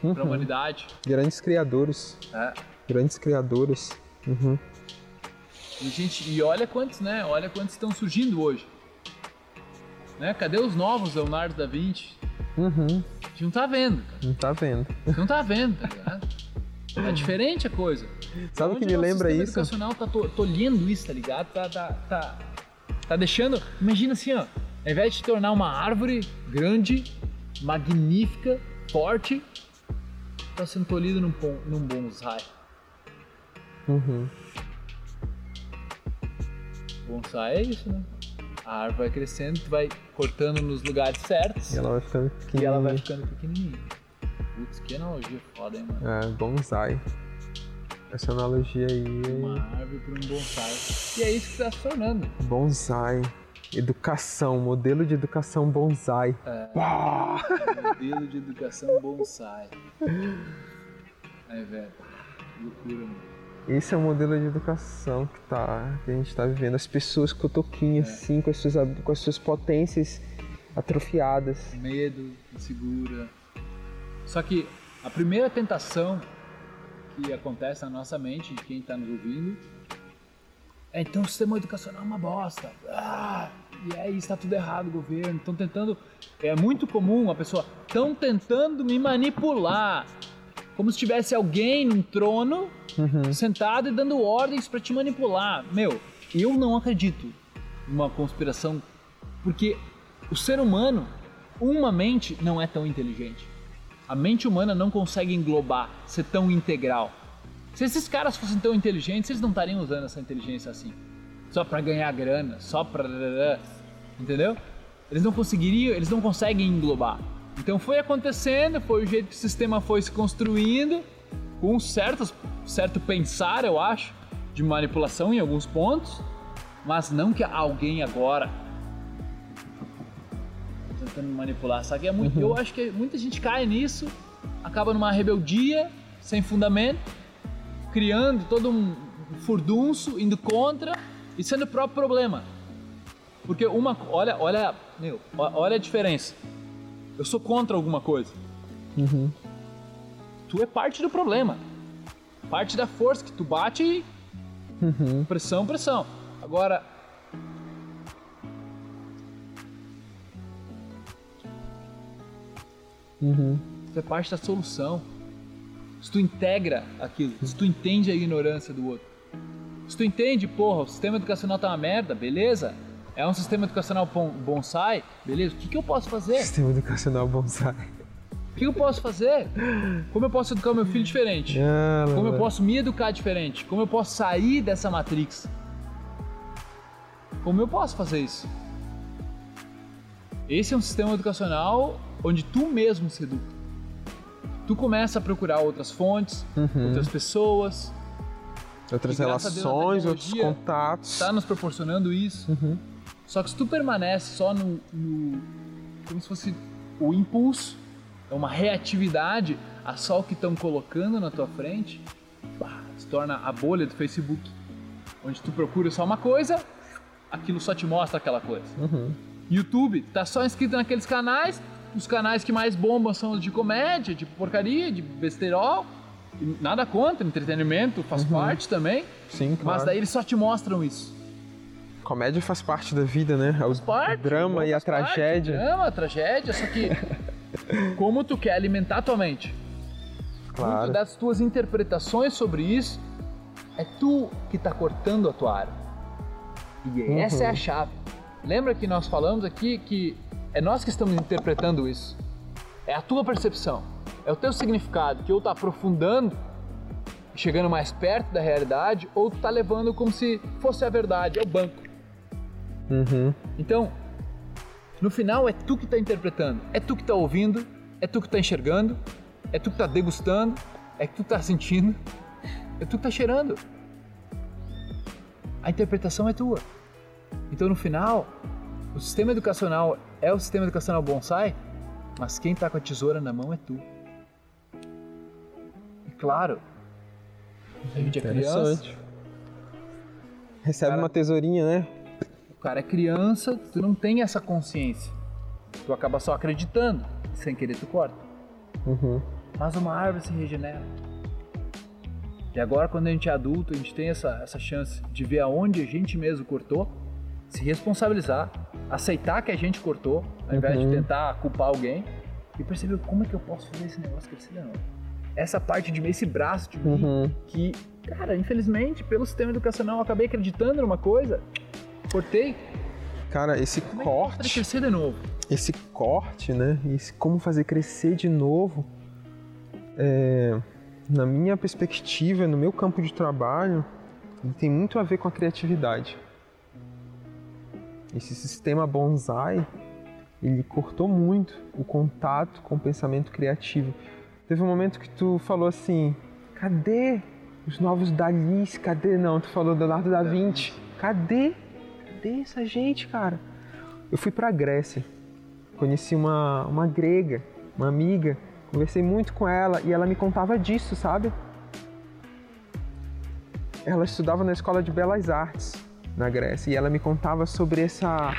B: para a humanidade.
C: Grandes criadores.
B: né?
C: Grandes criadores. Uhum.
B: E, gente, e olha quantos, né? Olha quantos estão surgindo hoje. Né? Cadê os novos Leonardo da Vinci?
C: Uhum.
B: A gente não tá vendo, cara.
C: Não tá vendo.
B: A gente não tá vendo, tá ligado? É diferente a coisa.
C: Sabe o que me
B: o
C: lembra isso?
B: educacional tá to- tolhendo isso, tá ligado? Tá, tá, tá, tá deixando. Imagina assim, ó. Ao invés de te tornar uma árvore grande, magnífica, forte, tá sendo tolhido num, num bonsai.
C: Uhum.
B: Bonsai é isso, né? A árvore vai crescendo, tu vai cortando nos lugares certos
C: E ela vai ficando
B: e ela vai
C: pequenininha.
B: ficando pequenininha. Putz, que analogia foda, hein, mano?
C: É, bonsai. Essa analogia aí
B: Uma
C: é
B: árvore para um bonsai. E é isso que tá se tornando.
C: bonsai. Educação, modelo de educação bonsai.
B: É. Modelo de educação bonsai. É, <laughs> velho. Loucura, mano.
C: Esse é o modelo de educação que, tá, que a gente tá vivendo. As pessoas cotoquinhas,
B: É.
C: assim, com as, suas, com as suas potências atrofiadas.
B: Medo, insegura. Só que a primeira tentação que acontece na nossa mente, de quem está nos ouvindo, é então o sistema educacional é uma bosta. Ah, e aí está tudo errado, governo. Estão tentando. É muito comum a pessoa. Estão tentando me manipular. Como se tivesse alguém num trono sentado e dando ordens para te manipular. Meu, eu não acredito numa conspiração, porque o ser humano, uma mente não é tão inteligente. A mente humana não consegue englobar, ser tão integral. Se esses caras fossem tão inteligentes, eles não estariam usando essa inteligência assim. Só para ganhar grana, só para, entendeu? Eles não conseguiriam, eles não conseguem englobar. Então foi acontecendo, foi o jeito que o sistema foi se construindo, com certos, certo pensar, eu acho, de manipulação em alguns pontos, mas não que alguém agora tentando manipular, sabe? É muito, Eu acho que muita gente cai nisso, acaba numa rebeldia sem fundamento, criando todo um furdunço, indo contra e sendo o próprio problema. Porque uma, olha, olha, meu, olha a diferença. Eu sou contra alguma coisa. Tu é parte do problema. Parte da força que tu bate e pressão, pressão. Agora, tu é parte da solução. Se tu integra aquilo, se tu entende a ignorância do outro. Se tu entende, porra, o sistema educacional tá uma merda, beleza? É um sistema educacional bonsai, beleza? O que, que eu posso fazer?
C: Sistema educacional bonsai.
B: O que eu posso fazer? Como eu posso educar meu filho diferente?
C: Ah,
B: Como eu posso me educar diferente? Como eu posso sair dessa matrix? Como eu posso fazer isso? Esse é um sistema educacional onde tu mesmo se educa. Tu começa a procurar outras fontes, outras pessoas,
C: Outras relações, outros contatos.
B: está nos proporcionando isso. Só que se tu permanece só no, no- como se fosse o impulso, é uma reatividade a só o que estão colocando na tua frente, pá, se torna a bolha do Facebook, onde tu procura só uma coisa, aquilo só te mostra aquela coisa. YouTube, tá só inscrito naqueles canais, os canais que mais bombam são os de comédia, de porcaria, de besterol. Nada contra, entretenimento faz parte também.
C: Sim, claro.
B: Mas daí eles só te mostram isso.
C: Comédia faz parte da vida, né? É o
B: Parte,
C: drama e a
B: parte,
C: tragédia.
B: Drama, a tragédia, só que <laughs> como tu quer alimentar tua mente?
C: Claro.
B: Muito das tuas interpretações sobre isso é tu que tá cortando a tua área. E essa é
C: Uhum.
B: a chave. Lembra que nós falamos aqui que é nós que estamos interpretando isso. É a tua percepção, é o teu significado que ou tá aprofundando, chegando mais perto da realidade, ou tu tá levando como se fosse a verdade, é o banco.
C: Uhum.
B: Então, no final é tu que está interpretando, é tu que está ouvindo, é tu que está enxergando, é tu que está degustando, é tu que está sentindo, é tu que está cheirando. A interpretação é tua. Então, no final, o sistema educacional é o sistema educacional bonsai, mas quem está com a tesoura na mão é tu. claro. A gente é criança.
C: Recebe
B: Cara-
C: uma tesourinha, né?
B: O cara é criança, tu não tem essa consciência. Tu acaba só acreditando, sem querer tu corta.
C: Uhum.
B: Mas uma árvore se regenera. E agora, quando a gente é adulto, a gente tem essa, essa chance de ver aonde a gente mesmo cortou, se responsabilizar, aceitar que a gente cortou, ao invés de
C: Uhum.
B: tentar culpar alguém, e perceber como é que eu posso fazer esse negócio crescer de novo. Essa parte de mim, esse braço de mim,
C: Uhum.
B: que, cara, infelizmente, pelo sistema educacional, eu acabei acreditando numa coisa, cortei,
C: Cara, esse
B: como é posso fazer
C: corte,
B: crescer de novo?
C: esse corte, né? Esse como fazer crescer de novo, é, na minha perspectiva, no meu campo de trabalho, ele tem muito a ver com a criatividade. Esse sistema bonsai, ele cortou muito o contato com o pensamento criativo. Teve um momento que tu falou assim, cadê os novos Dalis? Cadê? Não, tu falou Leonardo da Vinci. Cadê? Cadê essa gente, cara? Eu fui pra Grécia, conheci uma, uma grega, uma amiga, conversei muito com ela e ela me contava disso, sabe? Ela estudava na Escola de Belas Artes na Grécia e ela me contava sobre essa,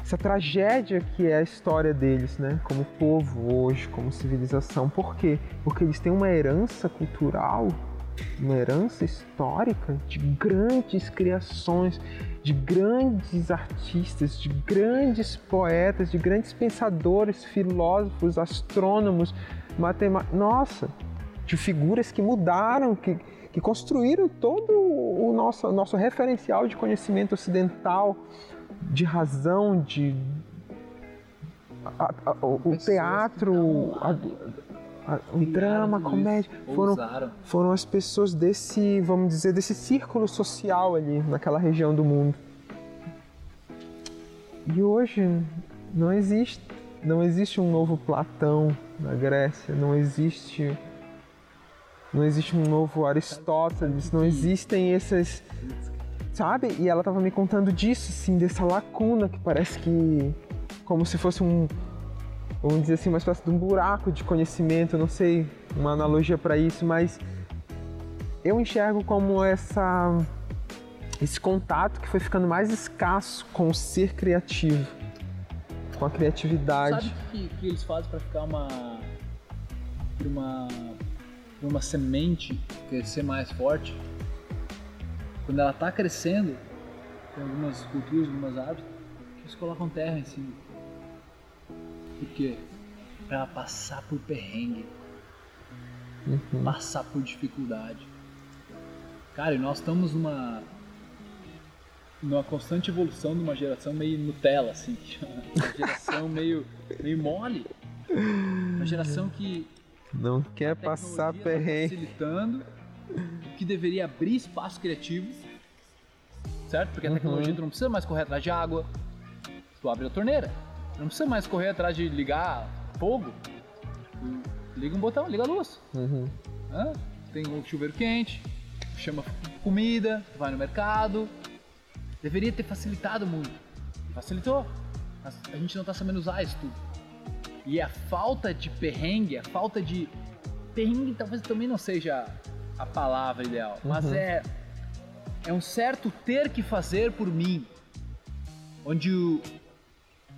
C: essa tragédia que é a história deles, né? Como povo hoje, como civilização. Por quê? Porque eles têm uma herança cultural, uma herança histórica de grandes criações, de grandes artistas, de grandes poetas, de grandes pensadores, filósofos, astrônomos, matemáticos. Nossa, de figuras que mudaram, que, que construíram todo o nosso, nosso referencial de conhecimento ocidental, de razão, de. a- a- o o teatro, a- o drama, a comédia. Foram, foram as pessoas desse, vamos dizer, desse círculo social ali, naquela região do mundo. E hoje não existe, não existe um novo Platão na Grécia, não existe não existe um novo Aristóteles, não existem esses, sabe? E ela tava me contando disso, assim, dessa lacuna que parece que como se fosse um vamos dizer assim, uma espécie de um buraco de conhecimento, não sei uma analogia para isso, mas eu enxergo como essa esse contato que foi ficando mais escasso com o ser criativo, com a criatividade.
B: Sabe o que, que eles fazem para ficar uma. uma. uma semente crescer mais forte? Quando ela tá crescendo, tem algumas culturas, algumas árvores, eles colocam terra em cima. Por quê? Pra ela passar por perrengue,
C: Uhum.
B: passar por dificuldade. Cara, e nós estamos numa. numa constante evolução de uma geração meio Nutella, assim. Uma geração <laughs> meio, meio mole. Uma geração que
C: Não quer passar
B: tá
C: perrengue.
B: facilitando, o que deveria abrir espaço criativo, certo? Porque a
C: Uhum.
B: tecnologia tu não precisa mais correr atrás de água, tu abre a torneira. Não precisa mais correr atrás de ligar fogo, liga um botão, liga a luz.
C: Uhum.
B: Tem um chuveiro quente, chama comida, vai no mercado. Deveria ter facilitado muito. Facilitou. Mas a gente não tá sabendo usar isso tudo. E a falta de perrengue, a falta de. Perrengue talvez também não seja a palavra ideal, mas
C: Uhum.
B: é. É um certo ter que fazer por mim. Onde o,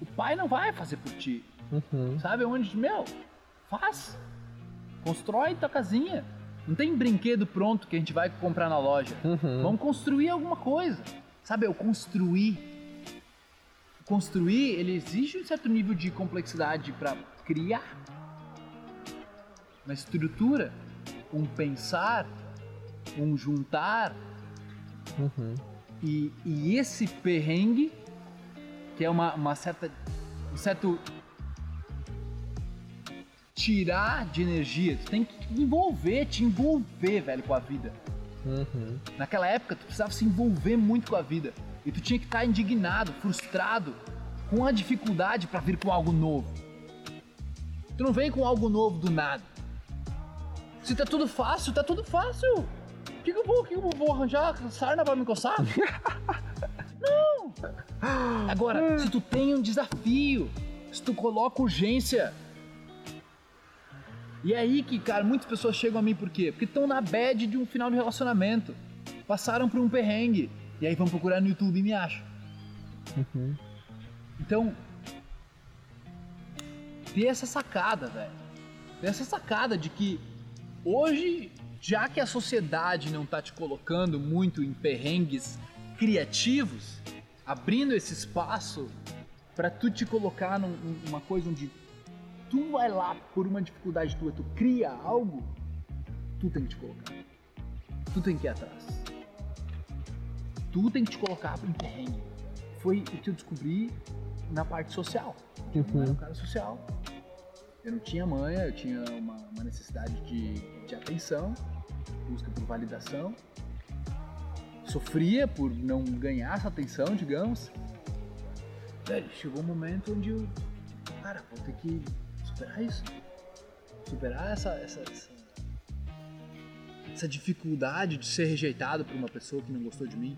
B: o pai não vai fazer por ti.
C: Uhum.
B: Sabe? Onde, meu, faz. Constrói tua casinha. Não tem brinquedo pronto que a gente vai comprar na loja.
C: Uhum.
B: Vamos construir alguma coisa. Sabe, eu construir. Construir, ele exige um certo nível de complexidade para criar. Uma estrutura, um pensar, um juntar.
C: Uhum.
B: E, e esse perrengue, que é uma, uma certa. um certo. tirar de energia. Tu tem que envolver, te envolver, velho, com a vida.
C: Uhum.
B: Naquela época, tu precisava se envolver muito com a vida. E tu tinha que estar indignado, frustrado, com a dificuldade para vir com algo novo. Tu não vem com algo novo do nada. Se tá tudo fácil, tá tudo fácil. O que, que eu vou, que que eu vou arranjar sarna pra me coçar? <laughs> não! <gasps> Agora, se tu tem um desafio, se tu coloca urgência, E é aí que, cara, muitas pessoas chegam a mim por quê? Porque estão na bad de um final de relacionamento. Passaram por um perrengue. E aí vão procurar no YouTube e me acham.
C: Uhum.
B: Então, ter essa sacada, velho. Ter essa sacada de que hoje, já que a sociedade não tá te colocando muito em perrengues criativos, abrindo esse espaço para tu te colocar num- numa coisa onde tu vai lá por uma dificuldade tua, tu cria algo, tu tem que te colocar. Tu tem que ir atrás. Tu tem que te colocar em perrengue. Foi o que eu descobri na parte social. Eu não era um cara social. Eu não tinha manha, eu tinha uma, uma necessidade de, de atenção, busca por validação. Sofria por não ganhar essa atenção, digamos. Velho, chegou um momento onde eu, cara, vou ter que superar isso. Superar essa, essa, essa, essa dificuldade de ser rejeitado por uma pessoa que não gostou de mim.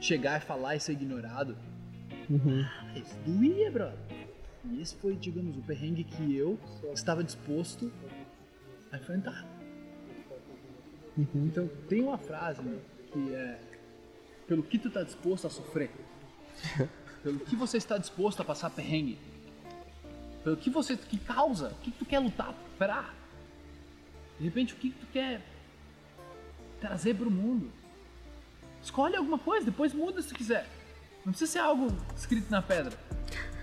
B: Chegar e falar e ser ignorado.
C: Uhum.
B: Ah, Isso doía, brother. E esse foi, digamos, o perrengue que eu estava disposto a enfrentar.
C: Uhum.
B: Então, tem uma frase né, que é: pelo que tu está disposto a sofrer, <laughs> pelo que você está disposto a passar perrengue, pelo que você que causa, o que tu quer lutar pra, de repente, o que tu quer trazer pro mundo. Escolhe alguma coisa, depois muda se quiser. Não precisa ser algo escrito na pedra.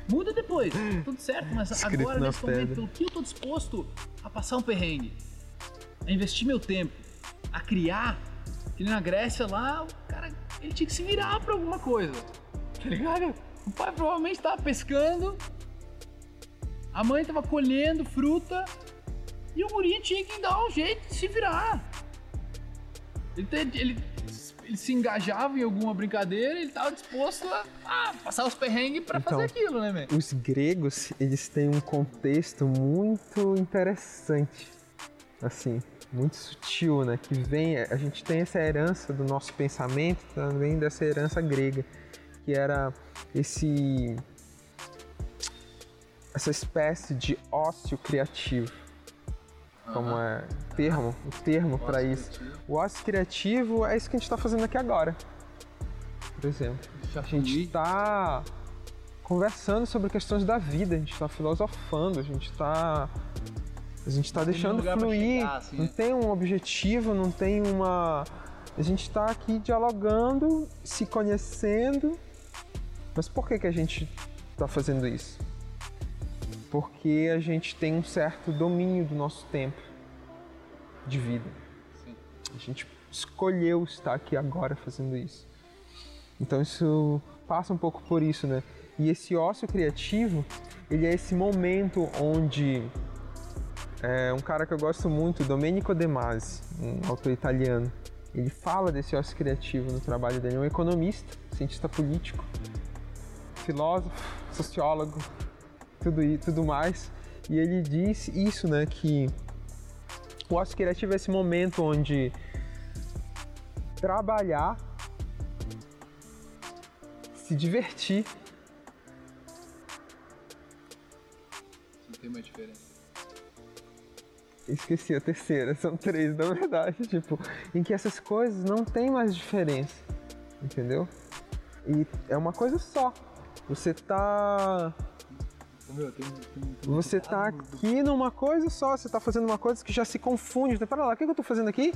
B: Muda depois, tudo certo, mas
C: Escrito
B: agora nesse momento,
C: pedra.
B: pelo que eu tô disposto a passar um perrengue, a investir meu tempo, a criar, nem na Grécia lá, o cara ele tinha que se virar pra alguma coisa. Tá ligado? O pai provavelmente tava pescando, a mãe tava colhendo fruta e o guri tinha que dar um jeito de se virar. Ele, ele, ele se engajava em alguma brincadeira, ele tava disposto a, a passar os perrengues pra
C: Então,
B: fazer aquilo, né, man?
C: Os gregos, eles têm um contexto muito interessante, assim, muito sutil, né? Que vem, a gente tem essa herança do nosso pensamento também dessa herança grega, que era esse essa espécie de ócio criativo, como é termo, o termo para isso. O ócio criativo é isso que a gente está fazendo aqui agora, por exemplo. A gente está conversando sobre questões da vida, a gente está filosofando, a gente está a gente está deixando fluir,
B: chegar, assim,
C: não
B: né?
C: tem um objetivo, não tem uma a gente está aqui dialogando, se conhecendo. Mas por que que a gente está fazendo isso? Porque a gente tem um certo domínio do nosso tempo de vida.
B: Sim.
C: A gente escolheu estar aqui agora fazendo isso. Então isso passa um pouco por isso, né? E esse ócio criativo, ele é esse momento onde é, um cara que eu gosto muito, Domenico De Masi, um autor italiano, ele fala desse ócio criativo no trabalho dele. É um economista, cientista político, filósofo, sociólogo, tudo, tudo mais. E ele diz isso, né? Que o ócio criativo é esse momento onde trabalhar, se divertir,
B: Não tem uma diferença.
C: Esqueci a terceira, são três na verdade, <laughs> tipo, em que essas coisas não tem mais diferença, entendeu? E é uma coisa só. Você tá
B: meu, tem, tem, tem
C: Você tá aqui numa coisa só, você tá fazendo uma coisa que já se confunde. Então, Pera lá, o que que eu tô fazendo aqui?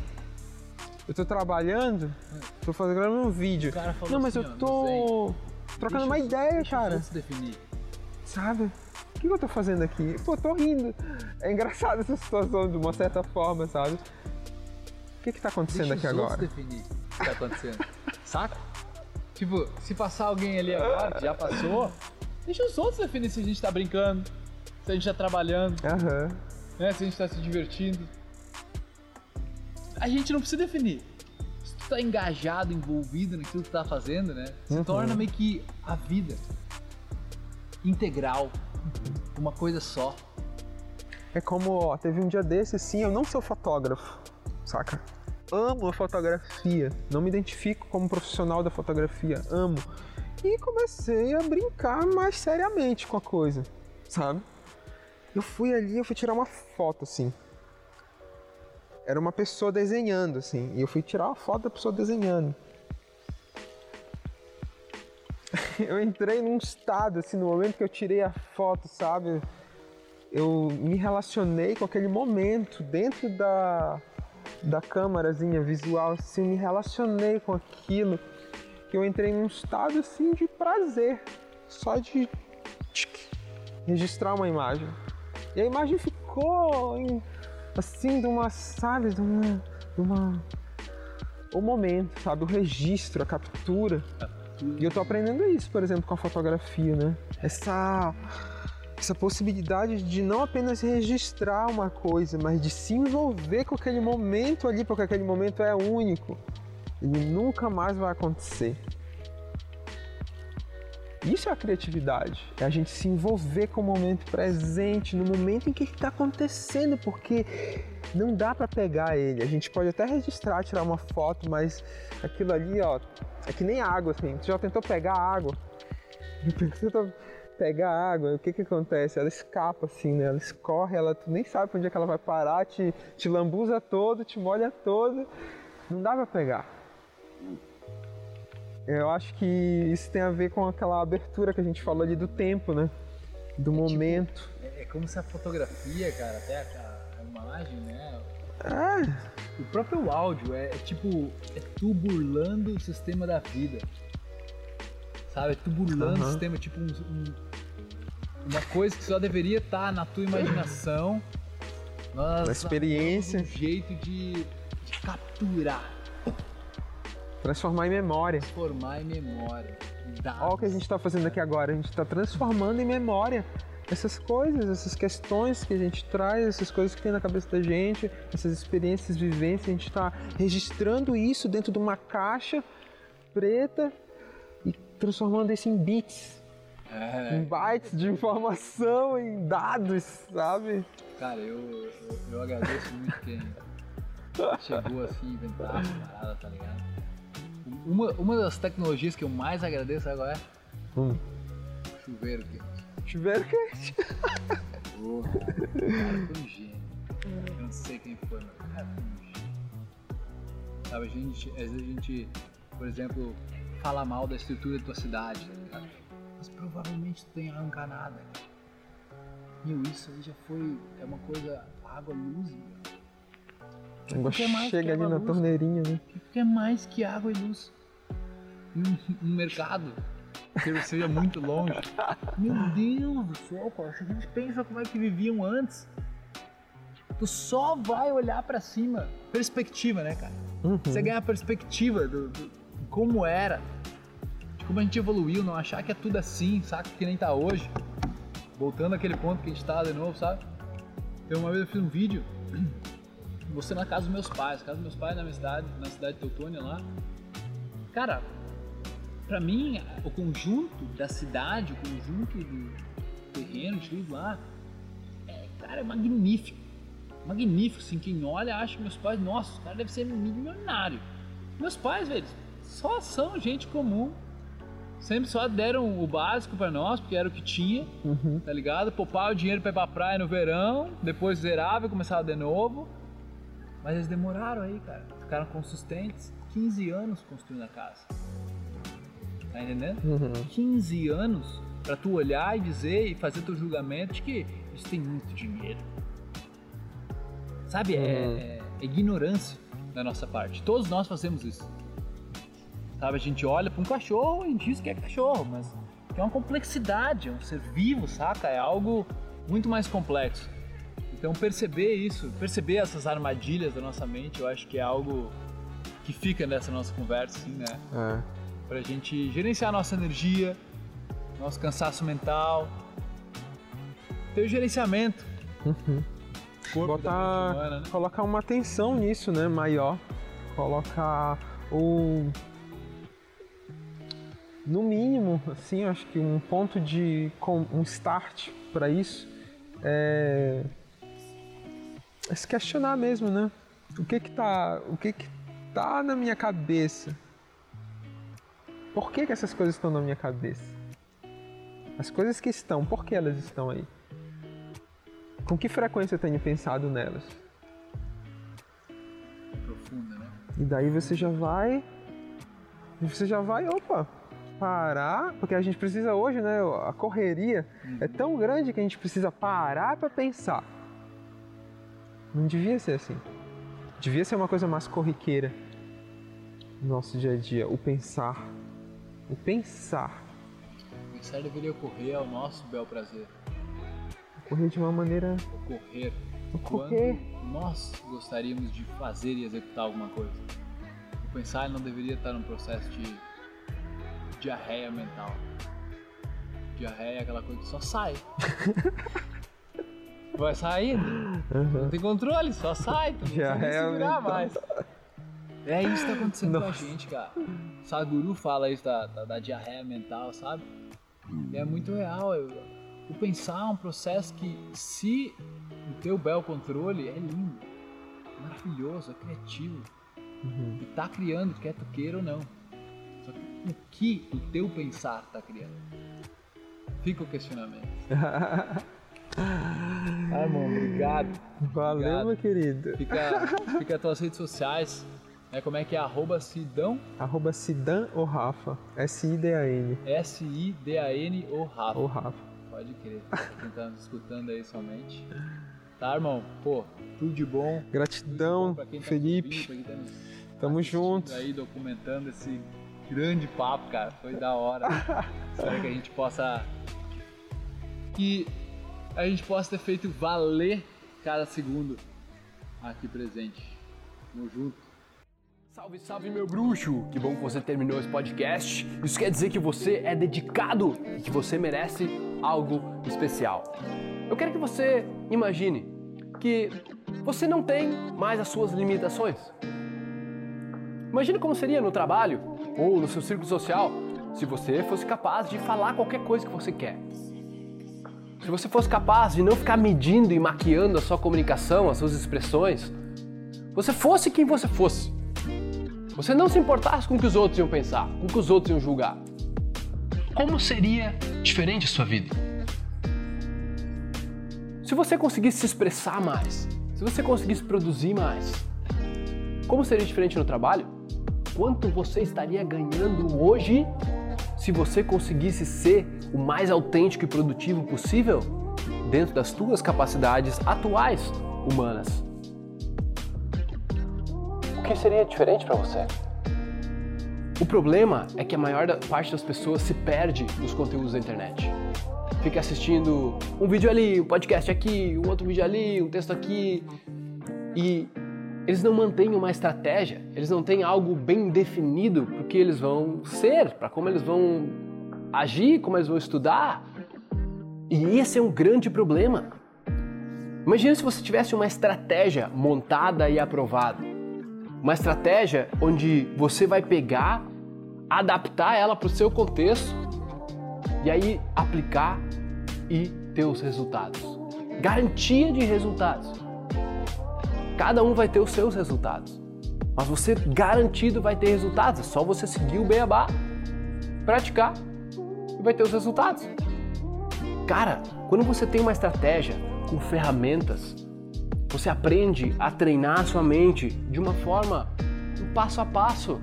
C: Eu tô trabalhando, tô fazendo um vídeo. Não, mas
B: assim,
C: eu
B: ó,
C: tô trocando uma ideia, cara.
B: outros definir.
C: Sabe? O que eu tô fazendo aqui? Pô, tô rindo. É engraçado essa situação de uma certa forma, sabe? O que que tá acontecendo
B: Deixa
C: aqui
B: os
C: agora?
B: definir o que tá acontecendo. <laughs> Saca? Tipo, se passar alguém ali <laughs> agora, que já passou, deixa os outros definir se a gente tá brincando, se a gente tá trabalhando,
C: Aham.
B: né? Se a gente tá se divertindo. A gente não precisa definir. Se tu tá engajado, envolvido naquilo que tu tá fazendo, né? Se
C: Uhum.
B: torna meio que a vida integral, uma coisa só.
C: É como, ó, teve um dia desse, sim, eu não sou fotógrafo, saca? Amo a fotografia, não me identifico como profissional da fotografia, amo. E comecei a brincar mais seriamente com a coisa, sabe? Eu fui ali, eu fui tirar uma foto, assim, era uma pessoa desenhando, assim, e eu fui tirar uma foto da pessoa desenhando. <laughs> eu entrei num estado, assim, no momento que eu tirei a foto, sabe? Eu me relacionei com aquele momento dentro da, da câmerazinha visual, assim, me relacionei com aquilo, que eu entrei num estado, assim, de prazer, só de registrar uma imagem. E a imagem ficou em, assim, de uma, sabe, de uma, de uma, o momento, sabe, o registro, a captura. E eu tô aprendendo isso, por exemplo, com a fotografia, né? Essa essa possibilidade de não apenas registrar uma coisa, mas de se envolver com aquele momento ali, porque aquele momento é único. Ele nunca mais vai acontecer. Isso é a criatividade, é a gente se envolver com o momento presente, no momento em que está acontecendo, porque não dá para pegar ele. A gente pode até registrar, tirar uma foto, mas aquilo ali, ó, é que nem água, assim. Tu já tentou pegar água? <laughs> Tenta pegar água, o que que acontece? Ela escapa, assim, né? Ela escorre, ela, tu nem sabe onde é que ela vai parar, te, te lambuza todo, te molha todo. Não dá para pegar. Eu acho que isso tem a ver com aquela abertura que a gente falou ali do tempo, né? Do é momento.
B: Tipo, é, é, como se a fotografia, cara, até a, a imagem, né?
C: É.
B: O próprio áudio é, é, tipo, é tu burlando o sistema da vida. Sabe? É tu burlando uhum. o sistema, tipo um, um, uma coisa que só deveria estar tá na tua imaginação.
C: Na experiência. Um
B: jeito de, de capturar
C: Transformar em memória.
B: Transformar em memória.
C: Olha o que a gente está fazendo aqui agora. A gente está transformando em memória essas coisas, essas questões que a gente traz, essas coisas que tem na cabeça da gente, essas experiências, vivências. A gente está registrando isso dentro de uma caixa preta e transformando isso em bits. É. Em bytes de informação, em dados, sabe?
B: Cara, eu, eu, eu agradeço muito quem <laughs> chegou assim, inventar essa parada, tá ligado? Uma, uma das tecnologias que eu mais agradeço agora é hum. chuveiro quente.
C: Chuveiro quente?
B: Porra, o cara foi um gênio. Eu não sei quem foi, mas o cara foi um gênio. Sabe, a gente, às vezes a gente, por exemplo, fala mal da estrutura da tua cidade, tá mas provavelmente tu tem água encanada. Meu, isso aí já foi, é uma coisa, água, luz, meu.
C: Água chega ali na luz, torneirinha, né?
B: O que é mais que água e luz? Um, um mercado que seja muito longe. Meu Deus do céu, cara. A gente pensa como é que viviam antes, tu só vai olhar para cima. Perspectiva, né, cara? Uhum. Você ganha a perspectiva do, do, como era, de como a gente evoluiu, não achar que é tudo assim, saca? Que nem tá hoje. Voltando àquele ponto que a gente tá de novo, sabe? Eu uma vez eu fiz um vídeo você na casa dos meus pais, casa dos meus pais na minha cidade, na cidade de Teutônia lá. Cara, para mim, o conjunto da cidade, o conjunto do terreno, de tudo lá, é, cara, é magnífico. Magnífico, assim, quem olha acha que meus pais, nossa, o cara deve ser milionário. Meus pais, velho, só são gente comum. Sempre só deram o básico para nós, porque era o que tinha, uhum. tá ligado? Poupar o dinheiro pra ir pra praia no verão, depois zerava e começava de novo. Mas eles demoraram aí, cara. Ficaram consistentes. 15 anos construindo a casa. Tá entendendo? Uhum. 15 anos para tu olhar e dizer e fazer teu julgamento de que eles têm muito dinheiro. Sabe? É, uhum. É, é, ignorância da nossa parte. Todos nós fazemos isso. Sabe? A gente olha para um cachorro e diz que é cachorro, mas é uma complexidade, é um ser vivo, saca? É algo muito mais complexo. Então perceber isso, perceber essas armadilhas da nossa mente, eu acho que é algo que fica nessa nossa conversa, assim, né? É. Pra gente gerenciar nossa energia, nosso cansaço mental, ter o gerenciamento.
C: Uhum. Botar, humana, né? colocar uma atenção nisso, né, maior. Colocar o no mínimo, assim, acho que um ponto de um start para isso é se questionar mesmo, né? O que que tá, o que que tá na minha cabeça? Por que que essas coisas estão na minha cabeça? As coisas que estão, por que elas estão aí? Com que frequência eu tenho pensado nelas?
B: profunda, né?
C: E daí você já vai. Você já vai, opa, parar, porque a gente precisa hoje, né? A correria é tão grande que a gente precisa parar para pensar. Não devia ser assim. Devia ser uma coisa mais corriqueira no nosso dia a dia, o pensar. O pensar.
B: Pensar deveria ocorrer ao nosso bel prazer.
C: Ocorrer de uma maneira.
B: Ocorrer.
C: Ocorrer.
B: Quando nós gostaríamos de fazer e executar alguma coisa. O pensar não deveria estar num processo de diarreia mental. Diarreia é aquela coisa que só sai. <laughs> Vai saindo. Não tem controle, só sai. Tu não consegue
C: Diarreia
B: segurar
C: mental.
B: mais. É isso que tá acontecendo com a
C: Nossa.
B: gente, cara. Sadhguru fala isso da, da, da diarreia mental, sabe? E é muito real. eu- o pensar é um processo que, se o teu bel controle, é lindo, maravilhoso, é criativo.
C: Uhum.
B: E tá criando, quer tu queira ou não. Só que o que o teu pensar tá criando? Fica o questionamento. <laughs> Ah, irmão, obrigado.
C: Valeu,
B: Obrigado.
C: meu querido.
B: Fica, fica as tuas redes sociais. Né? Como é que é? Arroba Sidão,
C: Arroba Sidan ou Rafa. S-I-D-A-N.
B: S-I-D-A-N ou Rafa.
C: Ou Rafa.
B: Pode crer. Quem tá nos escutando aí somente. Tá, irmão? Pô, tudo de bom.
C: Gratidão,
B: Pra quem tá
C: Felipe.
B: ouvindo, tá
C: Tamo junto.
B: Aí documentando esse grande papo, cara. Foi da hora. <laughs> Espero que a gente possa. Que a gente possa ter feito valer cada segundo aqui presente. Tamo junto.
A: Salve, salve, meu bruxo! Que bom que você terminou esse podcast. Isso quer dizer que você é dedicado e que você merece algo especial. Eu quero que você imagine que você não tem mais as suas limitações. Imagine como seria no trabalho ou no seu círculo social se você fosse capaz de falar qualquer coisa que você quer. Se você fosse capaz de não ficar medindo e maquiando a sua comunicação, as suas expressões, você fosse quem você fosse. Você não se importasse com o que os outros iam pensar, com o que os outros iam julgar. Como seria diferente a sua vida? Se você conseguisse se expressar mais, se você conseguisse produzir mais, como seria diferente no trabalho? Quanto você estaria ganhando hoje se você conseguisse ser o mais autêntico e produtivo possível dentro das suas capacidades atuais humanas? O que seria diferente para você? O problema é que a maior parte das pessoas se perde nos conteúdos da internet. Fica assistindo um vídeo ali, um podcast aqui, um outro vídeo ali, um texto aqui. E eles não mantêm uma estratégia, eles não têm algo bem definido para que eles vão ser, para como eles vão agir, como eles vão estudar. E esse é um grande problema. Imagina se você tivesse uma estratégia montada e aprovada. Uma estratégia onde você vai pegar, adaptar ela para o seu contexto e aí aplicar e ter os resultados. Garantia de resultados. Cada um vai ter os seus resultados. Mas você garantido vai ter resultados. É só você seguir o beabá, praticar vai ter os resultados. Cara, quando você tem uma estratégia com ferramentas, você aprende a treinar a sua mente de uma forma um passo a passo.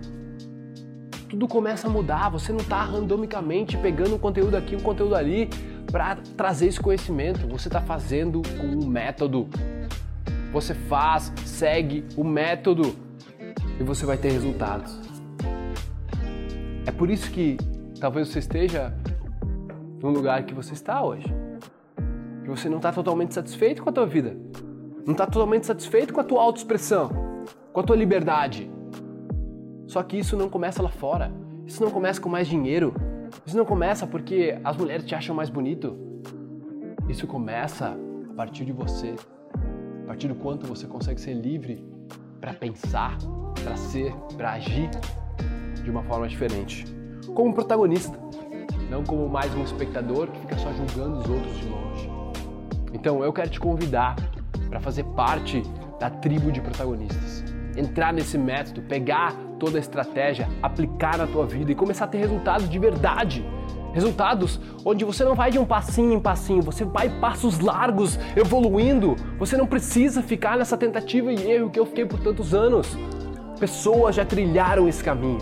A: Tudo começa a mudar, você não está randomicamente pegando um conteúdo aqui, um conteúdo ali para trazer esse conhecimento. Você está fazendo com um método. Você faz, segue o método e você vai ter resultados. É por isso que talvez você esteja no lugar que você está hoje. Que você não está totalmente satisfeito com a tua vida. Não está totalmente satisfeito com a tua autoexpressão, com a tua liberdade. Só que isso não começa lá fora. Isso não começa com mais dinheiro. Isso não começa porque as mulheres te acham mais bonito. Isso começa a partir de você. A partir do quanto você consegue ser livre para pensar, para ser, para agir de uma forma diferente. Como protagonista, não como mais um espectador que fica só julgando os outros de longe. Então eu quero te convidar para fazer parte da tribo de protagonistas. Entrar nesse método, pegar toda a estratégia, aplicar na tua vida e começar a ter resultados de verdade. Resultados onde você não vai de um passinho em passinho, você vai passos largos, evoluindo. Você não precisa ficar nessa tentativa e erro que eu fiquei por tantos anos. Pessoas já trilharam esse caminho.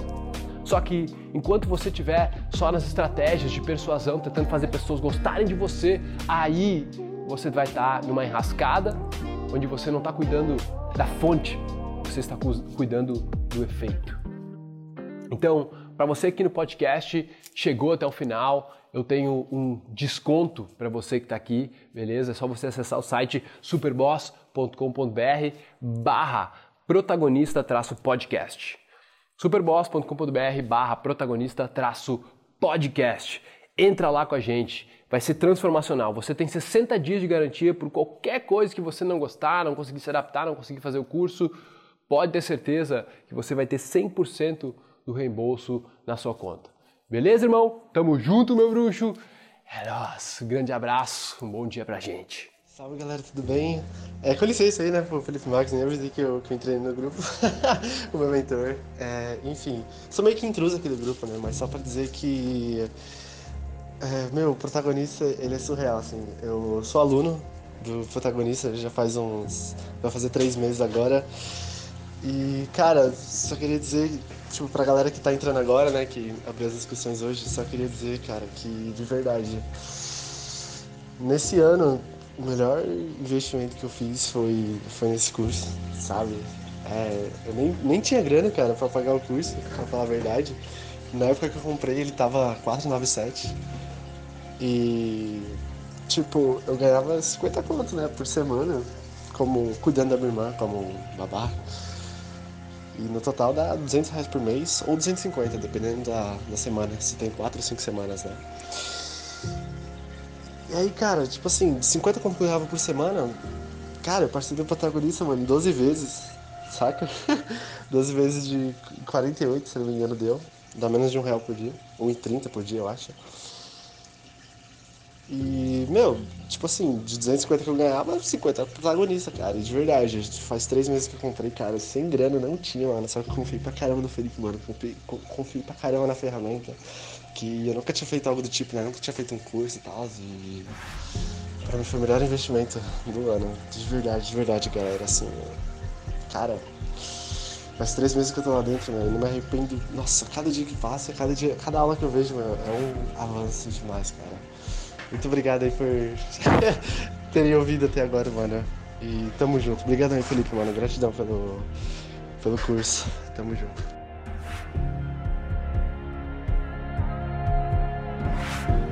A: Só que enquanto você estiver só nas estratégias de persuasão, tentando fazer pessoas gostarem de você, aí você vai estar numa enrascada onde você não está cuidando da fonte, você está cuidando do efeito. Então, para você aqui no podcast chegou até o final, eu tenho um desconto para você que está aqui, beleza? É só você acessar o site superboss.com.br barra protagonista podcast. superboss.com.br barra protagonista podcast. Entra lá com a gente, vai ser transformacional. Você tem 60 dias de garantia por qualquer coisa que você não gostar, não conseguir se adaptar, não conseguir fazer o curso. Pode ter certeza que você vai ter 100% do reembolso na sua conta. Beleza, irmão? Tamo junto, meu bruxo. É nóis. Grande abraço. Um bom dia pra gente.
D: Salve galera, tudo bem? É, com licença aí, né, pro Felipe Marques, nem avisei que eu, que eu entrei no grupo, <laughs> o meu mentor. É, enfim, sou meio que intruso aqui do grupo, né, mas só pra dizer que. É, meu, o protagonista, ele é surreal, assim. Eu sou aluno do protagonista já faz uns. vai fazer três meses agora. E, cara, só queria dizer tipo, pra galera que tá entrando agora, né, que abriu as inscrições hoje, só queria dizer, cara, que de verdade, nesse ano, o melhor investimento que eu fiz foi, foi nesse curso, sabe? É, eu nem, nem tinha grana, cara, pra pagar o curso, pra falar a verdade. Na época que eu comprei, ele tava 497. E, tipo, eu ganhava 50 conto, né, por semana, como cuidando da minha irmã, como babá. E no total dá 200 reais por mês ou 250, dependendo da, da semana, se tem 4 ou 5 semanas, né? E aí, cara, tipo assim, de 50 conto que eu ganhava por semana, cara, eu participei do protagonista, mano, 12 vezes, saca? <laughs> 12 vezes de 48, se não me engano, deu. Dá menos de um real por dia, 1,30 por dia, eu acho. E, meu, tipo assim, de 250 que eu ganhava, 50 era protagonista, cara. E de verdade, faz três meses que eu comprei, cara, sem grana não tinha, mano. Só que eu confiei pra caramba no Felipe, mano. Confio, confio pra caramba na ferramenta. Que eu nunca tinha feito algo do tipo, né? Nunca tinha feito um curso e tal. E pra mim foi o melhor investimento do ano. De verdade, de verdade, galera. Assim, cara, faz três meses que eu tô lá dentro, né? Eu não me arrependo. Nossa, cada dia que passa, cada dia, cada aula que eu vejo, meu, é um avanço demais, cara. Muito obrigado aí por <laughs> terem ouvido até agora, mano. E tamo junto. Obrigado aí, Felipe, mano. Gratidão pelo, pelo curso. Tamo junto. you